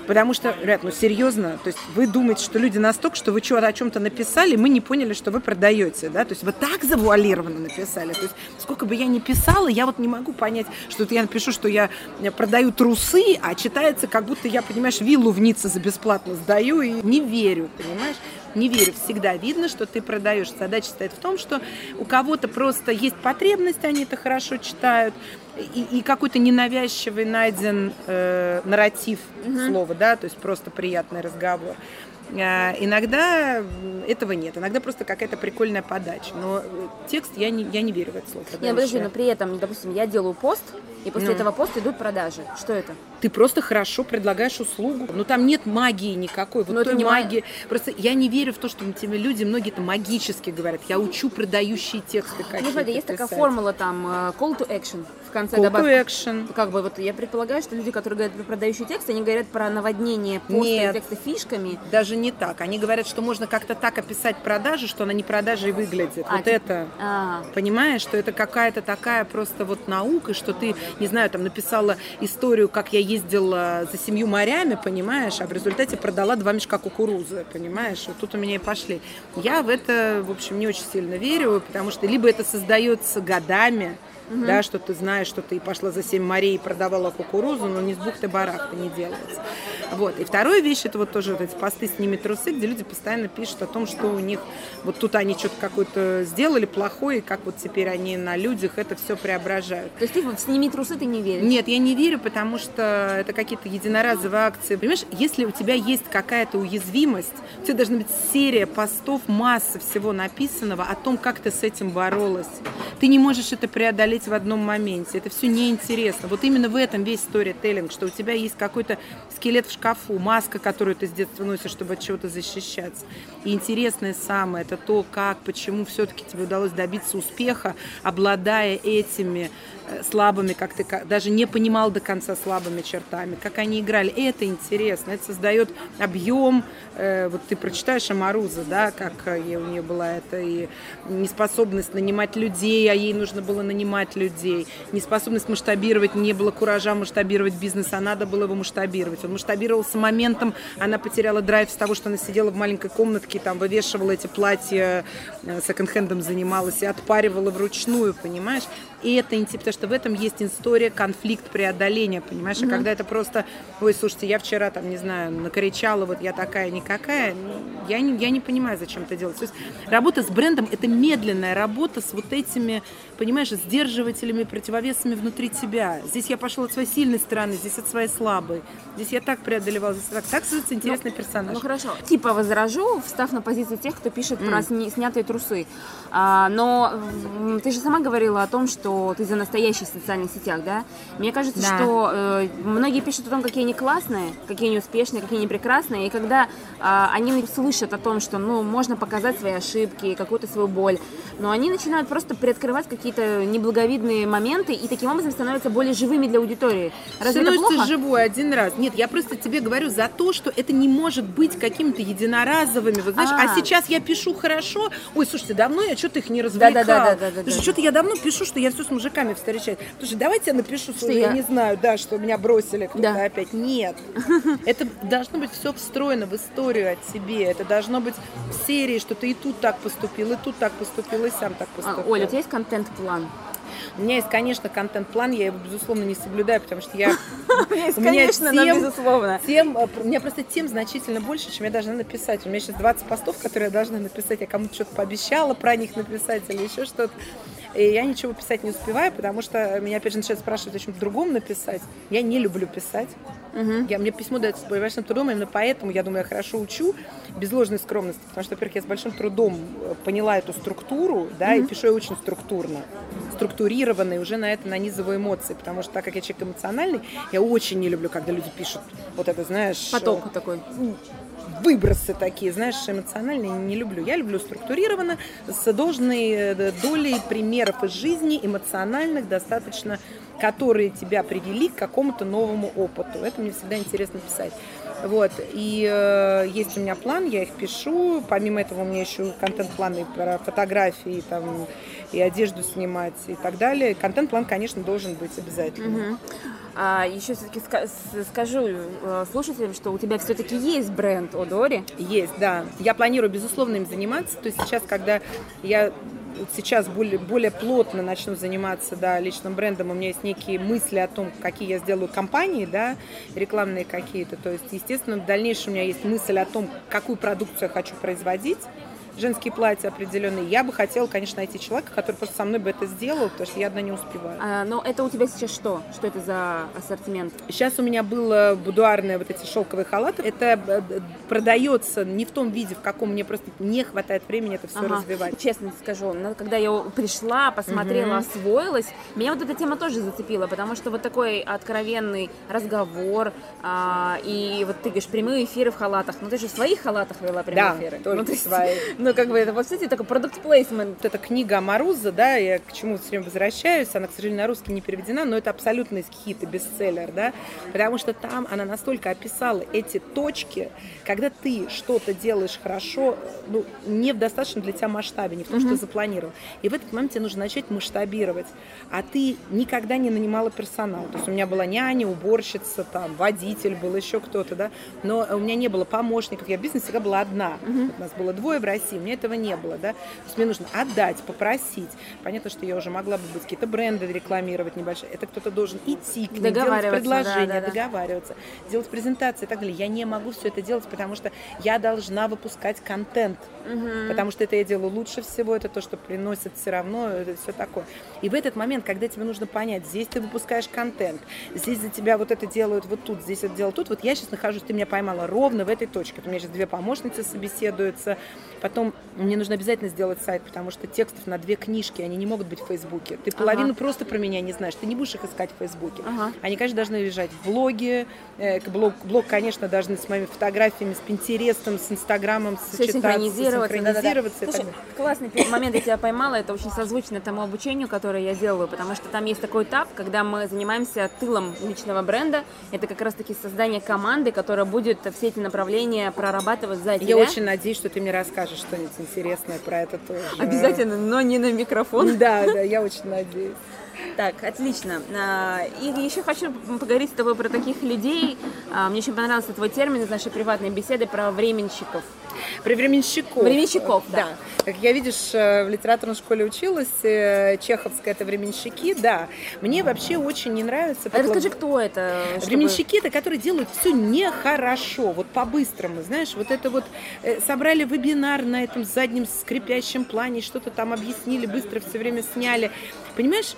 Потому что, ребят, ну серьезно, то есть вы думаете, что люди настолько, что вы что-то о чем-то написали, мы не поняли, что вы продаете, да, то есть вы так завуалированно написали, то есть сколько бы я ни писала, я вот не могу понять, что я напишу, что я продаю трусы, а читается, как будто я, понимаешь, виллу в Ницце за бесплатно сдаю и не верю, понимаешь? не верю, всегда видно, что ты продаешь. Задача стоит в том, что у кого-то просто есть потребность, они это хорошо читают, и, и какой-то ненавязчивый найден э, нарратив угу. слова, да, то есть просто приятный разговор. А, иногда этого нет, иногда просто какая-то прикольная подача. Но текст я не, я не верю в это слово. Нет, подожди, но при этом, допустим, я делаю пост, и после ну. этого поста идут продажи. Что это? Ты просто хорошо предлагаешь услугу. Но там нет магии никакой. Вот но той это не магии. Просто я не верю в то, что тебе люди, многие это магически говорят. Я учу продающие тексты какие-то. Ну, смотри, есть такая формула там э, call to action в конце action. Как бы вот я предполагаю, что люди, которые говорят про продающие тексты, они говорят про наводнение поста текста фишками. Даже не так. Они говорят, что можно как-то так описать продажу, что она не продажей выглядит. А, вот ты... это. А. Понимаешь, что это какая-то такая просто вот наука, что ты не знаю, там написала историю, как я ездила за семью морями, понимаешь, а в результате продала два мешка кукурузы, понимаешь, вот тут у меня и пошли. Я в это, в общем, не очень сильно верю, потому что либо это создается годами, угу. да, что ты знаешь, что ты пошла за семь морей и продавала кукурузу, но не с бухты барахта не делается. Вот. И вторая вещь, это вот тоже вот эти посты «Сними трусы», где люди постоянно пишут о том, что у них вот тут они что-то какое-то сделали плохое, и как вот теперь они на людях это все преображают. То есть ты в «Сними трусы» ты не веришь? Нет, я не верю, потому что это какие-то единоразовые акции. Понимаешь, если у тебя есть какая-то уязвимость, у тебя должна быть серия постов, масса всего написанного о том, как ты с этим боролась. Ты не можешь это преодолеть в одном моменте. Это все неинтересно. Вот именно в этом весь сторителлинг, что у тебя есть какой-то скелет в шкафу, маска, которую ты с детства носишь, чтобы от чего-то защищаться. И интересное самое, это то, как, почему все-таки тебе удалось добиться успеха, обладая этими слабыми, как ты даже не понимал до конца слабыми чертами, как они играли. Это интересно, это создает объем. Э, вот ты прочитаешь Амаруза, да, как у нее была это и неспособность нанимать людей, а ей нужно было нанимать людей, неспособность масштабировать, не было куража масштабировать бизнес, а надо было его масштабировать. Он масштабировался моментом, она потеряла драйв с того, что она сидела в маленькой комнатке, там вывешивала эти платья, э, секонд-хендом занималась и отпаривала вручную, понимаешь? И это интересно, потому что в этом есть история конфликт преодоления, понимаешь? Mm-hmm. А когда это просто, ой, слушайте, я вчера там, не знаю, накричала, вот я такая никакая, я не, я не понимаю, зачем это делать. То есть работа с брендом – это медленная работа с вот этими, понимаешь, сдерживателями, противовесами внутри тебя. Здесь я пошла от своей сильной стороны, здесь от своей слабой. Здесь я так преодолевала, здесь так. Так создается интересный ну, персонаж. Ну хорошо. Типа возражу, встав на позицию тех, кто пишет mm. про снятые трусы. А, но ты же сама говорила о том, что ты за настоящих социальных сетях, да? Мне кажется, да. что э, многие пишут о том, какие они классные, какие они успешные, какие они прекрасные, и когда э, они слышат о том, что, ну, можно показать свои ошибки, какую-то свою боль, но они начинают просто приоткрывать какие-то неблаговидные моменты и таким образом становятся более живыми для аудитории. Разве Становится это плохо? живой один раз. Нет, я просто тебе говорю за то, что это не может быть какими-то единоразовыми. Вот знаешь, а, а сейчас я пишу хорошо. Ой, слушайте, давно я что-то их не развлекал. Да, да, да, да, да, да, да. Что-то я давно пишу, что я все с мужиками встречаюсь. Слушай, давайте я напишу, что, что я... я не знаю, да, что меня бросили кто-то да. опять. Нет. Это должно быть все встроено в историю о тебе. Это должно быть в серии, что ты и тут так поступил, и тут так поступил, и сам так поступил. А, Оля, у тебя есть контент-план? У меня есть, конечно, контент-план, я его, безусловно, не соблюдаю, потому что я... Есть, конечно, но безусловно. Тем, э, у меня просто тем значительно больше, чем я должна написать. У меня сейчас 20 постов, которые я должна написать. Я кому-то что-то пообещала про них написать или еще что-то. И я ничего писать не успеваю, потому что меня опять же начинают спрашивать о чем-то другом написать. Я не люблю писать. Угу. Я, мне письмо дается с большим трудом, именно поэтому, я думаю, я хорошо учу, без ложной скромности, потому что, во-первых, я с большим трудом э, поняла эту структуру, да, угу. и пишу я очень структурно, структурированно, и уже на это нанизываю эмоции, потому что так как я человек эмоциональный, я очень не люблю, когда люди пишут вот это, знаешь... Поток такой выбросы такие, знаешь, эмоциональные не люблю. Я люблю структурированно, с должной э, долей примеров из жизни, эмоциональных, достаточно, которые тебя привели к какому-то новому опыту. Это мне всегда интересно писать. Вот, и э, есть у меня план, я их пишу. Помимо этого у меня еще контент-планы про фотографии, там, и одежду снимать и так далее. Контент-план, конечно, должен быть обязательно. Угу. А, еще все-таки скажу э, слушателям, что у тебя все-таки есть бренд Одори. Есть, да. Я планирую, безусловно, им заниматься. То есть сейчас, когда я сейчас более, более плотно начну заниматься да, личным брендом, у меня есть некие мысли о том, какие я сделаю компании, да, рекламные какие-то. То есть, естественно, в дальнейшем у меня есть мысль о том, какую продукцию я хочу производить женские платья определенные. Я бы хотела, конечно, найти человека, который просто со мной бы это сделал, потому что я одна не успеваю. А, но это у тебя сейчас что? Что это за ассортимент? Сейчас у меня было будуарные вот эти шелковые халаты. Это э, продается не в том виде, в каком мне просто не хватает времени это все ага. развивать. Честно скажу, когда я пришла, посмотрела, угу. освоилась, меня вот эта тема тоже зацепила, потому что вот такой откровенный разговор, а, и вот ты говоришь, прямые эфиры в халатах. Ну ты же в своих халатах вела прямые да, эфиры. Только ну, то свои. Ну, как бы это, по сути, такой продукт плейсмент. Это книга Маруза, да, я к чему все время возвращаюсь, она, к сожалению, на русский не переведена, но это абсолютный хит и бестселлер, да, потому что там она настолько описала эти точки, когда ты что-то делаешь хорошо, ну, не в достаточном для тебя масштабе, не в том, что ты запланировал. И в этот момент тебе нужно начать масштабировать. А ты никогда не нанимала персонал. То есть у меня была няня, уборщица, там, водитель был, еще кто-то, да, но у меня не было помощников, я в бизнесе всегда была одна. У нас было двое в России, у меня этого не было, да. То есть мне нужно отдать, попросить. Понятно, что я уже могла бы быть какие-то бренды рекламировать небольшие. Это кто-то должен идти к ним, делать предложения, да, да, договариваться, делать презентации и так далее. Я не могу все это делать, потому что я должна выпускать контент. Угу. Потому что это я делаю лучше всего, это то, что приносит все равно, это все такое. И в этот момент, когда тебе нужно понять, здесь ты выпускаешь контент, здесь за тебя вот это делают вот тут, здесь это делают тут, вот я сейчас нахожусь, ты меня поймала ровно в этой точке. У меня сейчас две помощницы собеседуются, потом мне нужно обязательно сделать сайт, потому что текстов на две книжки, они не могут быть в Фейсбуке. Ты половину ага. просто про меня не знаешь, ты не будешь их искать в Фейсбуке. Ага. Они, конечно, должны лежать в блоге. Э, блог, блог, конечно, должны с моими фотографиями, с Пинтерестом, с Инстаграмом сочетаться, синхронизироваться. синхронизироваться да, да, да. Слушай, классный момент я тебя поймала, это очень созвучно тому обучению, которое я делаю, потому что там есть такой этап, когда мы занимаемся тылом личного бренда. Это как раз-таки создание команды, которая будет все эти направления прорабатывать за тебя. Я очень надеюсь, что ты мне расскажешь что-нибудь интересное про это тоже. Обязательно, но не на микрофон. Да, да, я очень надеюсь. Так, отлично. А, и еще хочу поговорить с тобой про таких людей. А, мне очень понравился твой термин из нашей приватной беседы про временщиков. Про временщиков. Временщиков, да. да. Как я, видишь, э, в литературной школе училась, э, чеховская это временщики, да. Мне вообще очень не нравится. А расскажи, кто это? Чтобы... Временщики это, которые делают все нехорошо, вот по-быстрому, знаешь, вот это вот э, собрали вебинар на этом заднем скрипящем плане, что-то там объяснили, быстро все время сняли. Понимаешь,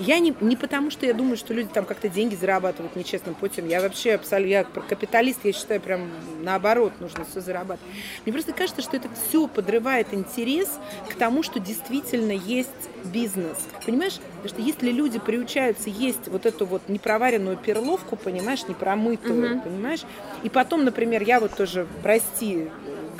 я не, не потому, что я думаю, что люди там как-то деньги зарабатывают нечестным путем. Я вообще абсолютно я капиталист, я считаю, прям наоборот, нужно все зарабатывать. Мне просто кажется, что это все подрывает интерес к тому, что действительно есть бизнес. Понимаешь? Потому что если люди приучаются есть вот эту вот непроваренную перловку, понимаешь, непромытую, угу. понимаешь, и потом, например, я вот тоже, прости,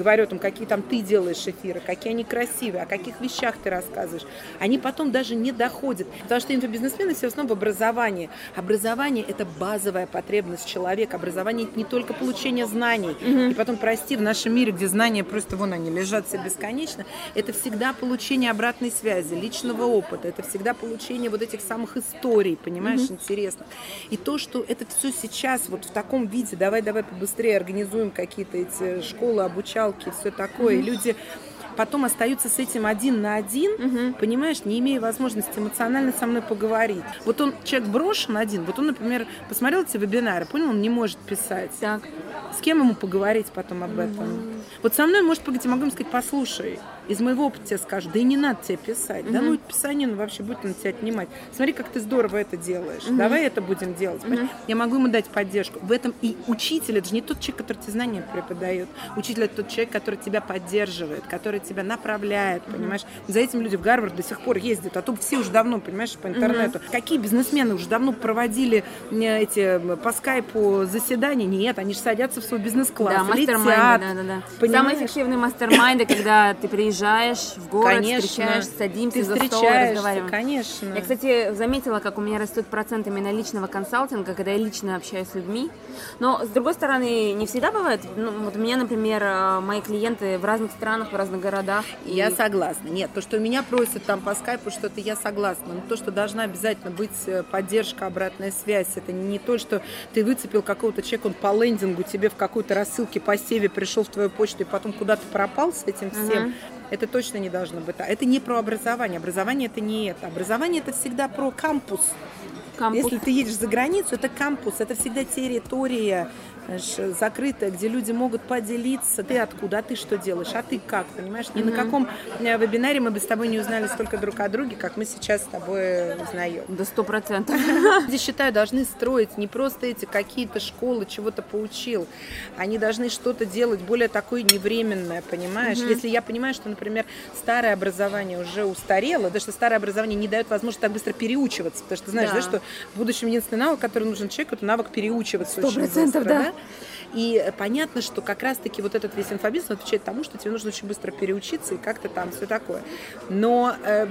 говорю там, какие там ты делаешь эфиры, какие они красивые, о каких вещах ты рассказываешь, они потом даже не доходят. Потому что инфобизнесмены все основном в образовании. Образование – это базовая потребность человека. Образование – это не только получение знаний. Mm-hmm. И потом, прости, в нашем мире, где знания просто вон они лежат все бесконечно, это всегда получение обратной связи, личного опыта, это всегда получение вот этих самых историй, понимаешь, mm-hmm. интересно. И то, что это все сейчас вот в таком виде, давай-давай побыстрее организуем какие-то эти школы, обучал палки, все такое. Mm-hmm. Люди потом остаются с этим один на один, угу. понимаешь, не имея возможности эмоционально со мной поговорить. Вот он, человек брошен один, вот он, например, посмотрел эти вебинары, понял, он не может писать. Так. С кем ему поговорить потом об этом? Угу. Вот со мной может я могу ему сказать, послушай, из моего опыта тебе скажут, да и не надо тебе писать. Да ну, писание ну, вообще будет на тебя отнимать. Смотри, как ты здорово это делаешь. Давай это будем делать. Я могу ему дать поддержку. В этом и учитель, это же не тот человек, который тебе знания преподает. Учитель это тот человек, который тебя поддерживает, который тебя направляет, понимаешь? За этим люди в Гарвард до сих пор ездят, а то все уже давно, понимаешь, по интернету. Какие бизнесмены уже давно проводили э, эти по скайпу заседания? Нет, они же садятся в свой бизнес-класс, Да, летят. да, да, да. Понимаешь? Самые эффективные мастер-майнды, когда ты приезжаешь в город, Конечно. встречаешь, садимся Ты за стол разговариваем. конечно. Я, кстати, заметила, как у меня растет процент именно личного консалтинга, когда я лично общаюсь с людьми. Но, с другой стороны, не всегда бывает. Ну, вот у меня, например, э, мои клиенты в разных странах, в разных городах. и- Я согласна. Нет, то, что меня просят там по скайпу что-то, я согласна. Но то, что должна обязательно быть э, поддержка, обратная связь, это не то, что ты выцепил какого-то человека, он по лендингу тебе в какой-то рассылке по севе пришел в твою почту и потом куда-то пропал с этим всем. Это точно не должно быть. Это не про образование. Образование это не это. Образование это всегда про кампус. Кампус. Если ты едешь за границу, это кампус, это всегда территория закрытая, где люди могут поделиться. Ты откуда, а ты что делаешь, а ты как, понимаешь? Ни на каком э, вебинаре мы бы с тобой не узнали столько друг о друге, как мы сейчас с тобой узнаем. До сто процентов. Люди, считаю, должны строить не просто эти какие-то школы, чего-то поучил. Они должны что-то делать более такое невременное, понимаешь? Если я понимаю, что, например, старое образование уже устарело, да, что старое образование не дает возможности так быстро переучиваться, потому что ты знаешь, Да. да, что в будущем единственный навык, который нужен человеку, это навык переучиваться Сто процентов, быстро, да. И понятно, что как раз-таки вот этот весь инфобизнес отвечает тому, что тебе нужно очень быстро переучиться и как-то там все такое. Но э,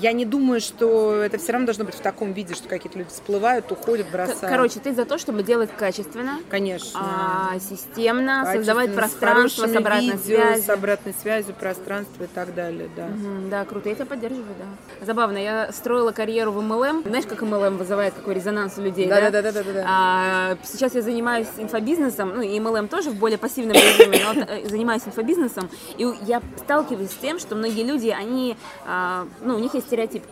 я не думаю, что это все равно должно быть в таком виде, что какие-то люди всплывают, уходят, бросают. Короче, ты за то, чтобы делать качественно, конечно. а, системно, создавать Качественно, пространство с хорошими обратной видео, связью. с обратной связью, пространство и так далее, да. Мгм, Да, круто, я тебя поддерживаю, да. Забавно, я строила карьеру в MLM. Знаешь, как MLM вызывает какой резонанс у людей, да? Да-да-да-да-да-да. А, сейчас я занимаюсь инфобизнесом, ну и MLM тоже в более пассивном режиме, но э, занимаюсь инфобизнесом, и я сталкиваюсь с тем, что многие люди, они, а, ну, у них есть стереотип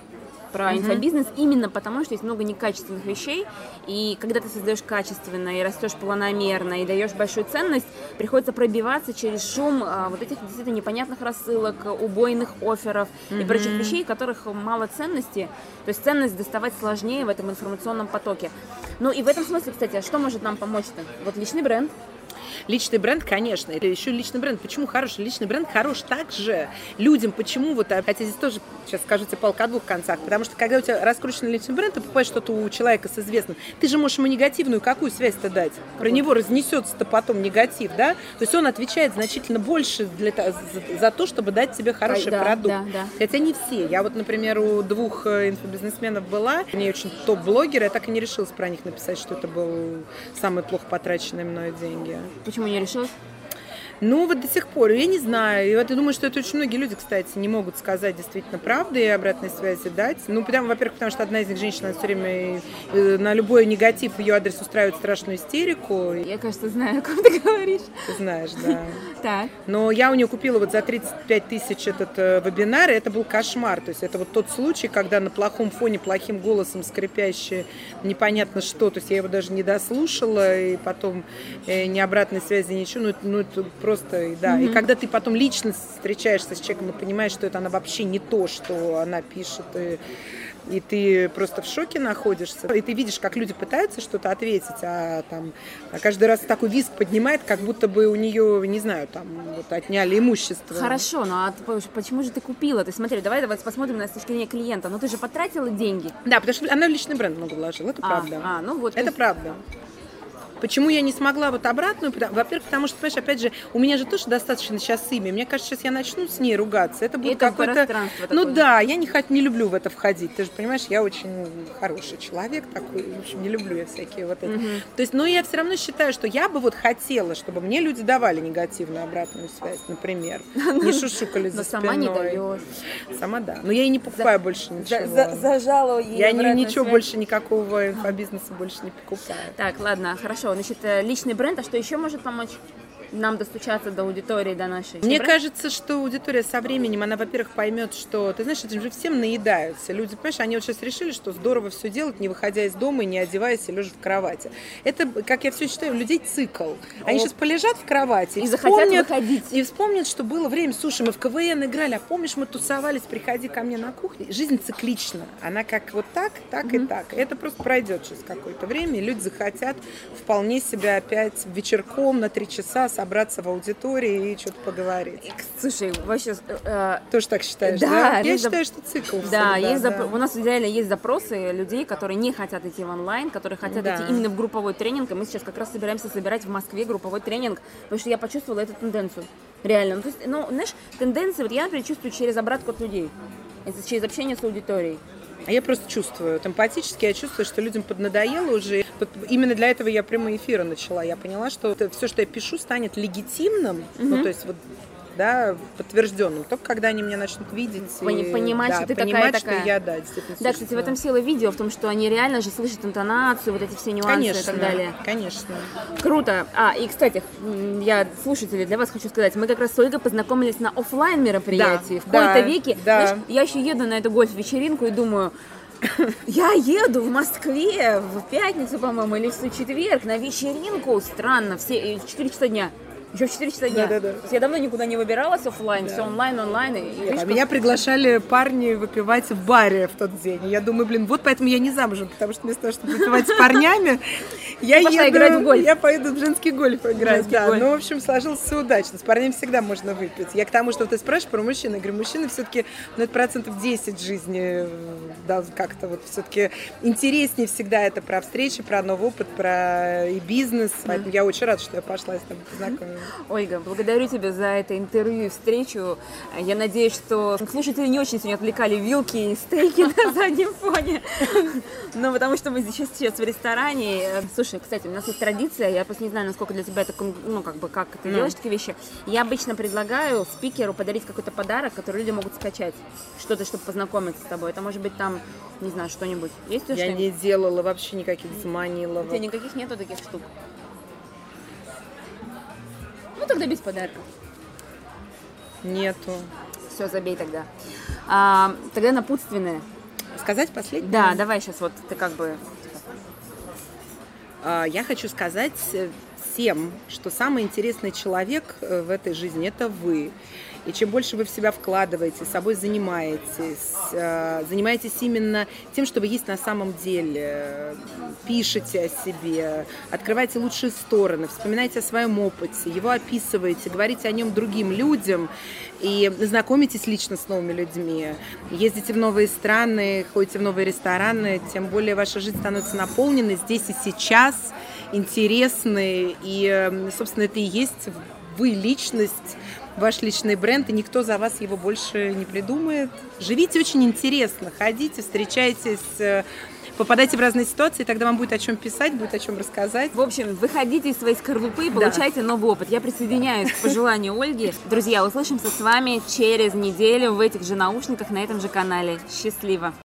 про инфобизнес именно потому, что есть много некачественных вещей, и когда ты создаешь качественно и растешь планомерно и даешь большую ценность, приходится пробиваться через шум а, вот этих действительно непонятных рассылок, убойных офферов и прочих вещей, которых мало ценности. То есть ценность доставать сложнее в этом информационном потоке. Ну и в этом смысле, кстати, а что может нам помочь-то? Вот личный бренд. Личный бренд, конечно, это еще личный бренд. Почему хороший? Личный бренд хорош также людям. Почему вот, а, хотя здесь тоже, сейчас скажу тебе палка о двух концах, потому что когда у тебя раскрученный личный бренд, ты покупаешь что-то у человека с известным, ты же можешь ему негативную какую связь-то дать? Про него разнесется-то потом негатив, да? То есть он отвечает значительно больше для, за, за то, чтобы дать тебе хороший Да, продукт. да, да. Хотя не все. Я вот, например, у двух э, инфобизнесменов была, они очень топ-блогеры, я так и не решилась про них написать, что это был самый плохо потраченные мною деньги. Почему не решилась? Ну, вот до сих пор, я не знаю. И вот я думаю, что это очень многие люди, кстати, не могут сказать действительно правды и обратной связи дать. Ну, потому, во-первых, потому что одна из них женщина все время э, на любой негатив ее адрес устраивает страшную истерику. Я, кажется, знаю, о ком ты говоришь. Ты знаешь, да. Так. Но я у нее купила вот за 35 тысяч этот э, вебинар, и это был кошмар. То есть это вот тот случай, когда на плохом фоне, плохим голосом скрипящее непонятно что. То есть я его даже не дослушала, и потом э, ни обратной связи, ничего. Ну, это- ну это просто, да. И когда ты потом лично встречаешься с человеком и понимаешь, что это она вообще не то, что она пишет, и, и ты просто в шоке находишься. И ты видишь, как люди пытаются что-то ответить, а там а каждый раз такой виск поднимает, как будто бы у нее, не знаю, там вот отняли имущество. Хорошо, ну а почему же ты купила? То есть смотри, давай давай посмотрим на с точки зрения клиента. Ну ты же потратила деньги. Да, потому что она в личный бренд много вложила, это А, правда. а, ну вот. то Это есть- правда. Почему я не смогла вот обратную? Во-первых, потому что, понимаешь, опять же, у меня же тоже достаточно сейчас имя. Мне кажется, сейчас я начну с ней ругаться. Это будет пространство Ну да, я не, не люблю в это входить. Ты же понимаешь, я очень хороший человек такой. В общем, не люблю я всякие вот это. То есть, но я все равно считаю, что я бы вот хотела, чтобы мне люди давали негативную обратную связь, например. Не шушукали за Но сама не спиной. даешь. Сама да. Но я и не покупаю больше ничего. зажала ей Я ничего больше, никакого инфобизнеса больше не покупаю. Так, ладно, хорошо. Значит, э, личный бренд, а что еще может помочь? Нам достучаться до аудитории, до нашей? Мне кажется, что аудитория со временем, она, во-первых, поймет, что, ты знаешь, этим же всем наедаются. Люди, понимаешь, они вот сейчас решили, что здорово все делать, не выходя из дома и не одеваясь и лежа в кровати. Это, как я все считаю, у людей цикл. Они О. сейчас полежат в кровати И захотят вспомнят- выходить. И вспомнят, что было время, слушай, мы в КВН играли, а помнишь, мы тусовались, приходи ко мне на кухню. Жизнь циклична. Она как вот так, так и так. Это просто пройдет через какое-то время, и люди захотят вполне себя опять вечерком на три часа собраться в аудитории и что-то поговорить. Слушай, вообще... э, Тоже так считаешь, Да, да? Я зап- считаю, что цикл. Да, всегда, есть да. запро- у нас реально есть запросы людей, которые не хотят идти в онлайн, которые хотят Да. идти именно в групповой тренинг. И мы сейчас как раз собираемся собирать в Москве групповой тренинг, потому что я почувствовала эту тенденцию. Реально. Ну, то есть, ну, знаешь, тенденции, вот я, например, чувствую через обратку от людей. Через общение с аудиторией. А я просто чувствую, вот эмпатически я чувствую, что людям поднадоело уже. Вот именно для этого я прямые эфиры начала. Я поняла, что все, что я пишу, станет легитимным, ну, то есть вот да, подтвержденным, только когда они меня начнут видеть Пони- и, понимать, да, что ты понимать, такая-такая. что я, да, действительно Да, кстати, в этом сила видео, в том, что они реально же слышат интонацию, вот эти все нюансы Конечно, и так далее. конечно. Круто. А, и, кстати, я, слушатели, для вас хочу сказать, мы как раз с Ольгой познакомились на оффлайн мероприятии. Да, в кои-то да, веке, да. знаешь, я еще еду на эту гольф-вечеринку и думаю, я еду в Москве в пятницу, по-моему, или в четверг на вечеринку. Странно, все, и в 4 часа дня. Еще в 4 часа дня. Да-да-да. То есть я давно никуда не выбиралась оффлайн, все онлайн, онлайн. И, и видишь, А меня приглашали парни выпивать в баре в тот день. И Я думаю, блин, вот поэтому я не замужем, потому что вместо того, чтобы выпивать с парнями, я еду, играть в гольф. я поеду в женский гольф играть. Да. Ну, в общем, сложилось все удачно. С парнями всегда можно выпить. Я к тому, что ты спрашиваешь про мужчин. Я говорю, мужчины все-таки, ну, это процентов 10 жизни, э, да, как-то вот все-таки интереснее всегда это про встречи, про новый опыт, про и бизнес. Поэтому я очень рада, что я пошла с тобой познакомилась. Ольга, благодарю тебя за это интервью и встречу. Я надеюсь, что слушатели не очень сегодня отвлекали вилки и стейки на заднем фоне. Но потому что мы сейчас, сейчас в ресторане. Слушай, кстати, у нас есть традиция, я просто не знаю, насколько для тебя это, ну, как бы, как ты делаешь такие вещи. Я обычно предлагаю спикеру подарить какой-то подарок, который люди могут скачать. Что-то, чтобы познакомиться с тобой. Это может быть там, не знаю, что-нибудь. Есть у тебя Я что-нибудь? не делала вообще никаких У заманиловок. тебя никаких нету таких штук? Ну, тогда без подарков. Нету. Все, забей тогда. А, тогда напутственное. Сказать последнее? Да, давай сейчас вот ты как бы... А, Я хочу сказать э, всем, что самый интересный человек э, в этой жизни – это вы. И чем больше вы в себя вкладываете, собой занимаетесь, э, занимаетесь именно тем, что вы есть на самом деле, пишете о себе, открываете лучшие стороны, вспоминаете о своем опыте, его описываете, говорите о нем другим людям и знакомитесь лично с новыми людьми, ездите в новые страны, ходите в новые рестораны, тем более ваша жизнь становится наполненной здесь и сейчас, интересной, и, э, собственно, это и есть вы личность, ваш личный бренд, и никто за вас его больше не придумает. Живите очень интересно, ходите, встречайтесь, э, попадайте в разные ситуации, тогда вам будет о чем писать, будет о чем рассказать. В общем, выходите из своей скорлупы и получайте новый опыт. Я присоединяюсь к пожеланию Ольги. Друзья, услышимся с вами через неделю в этих же наушниках на этом же канале. Счастливо!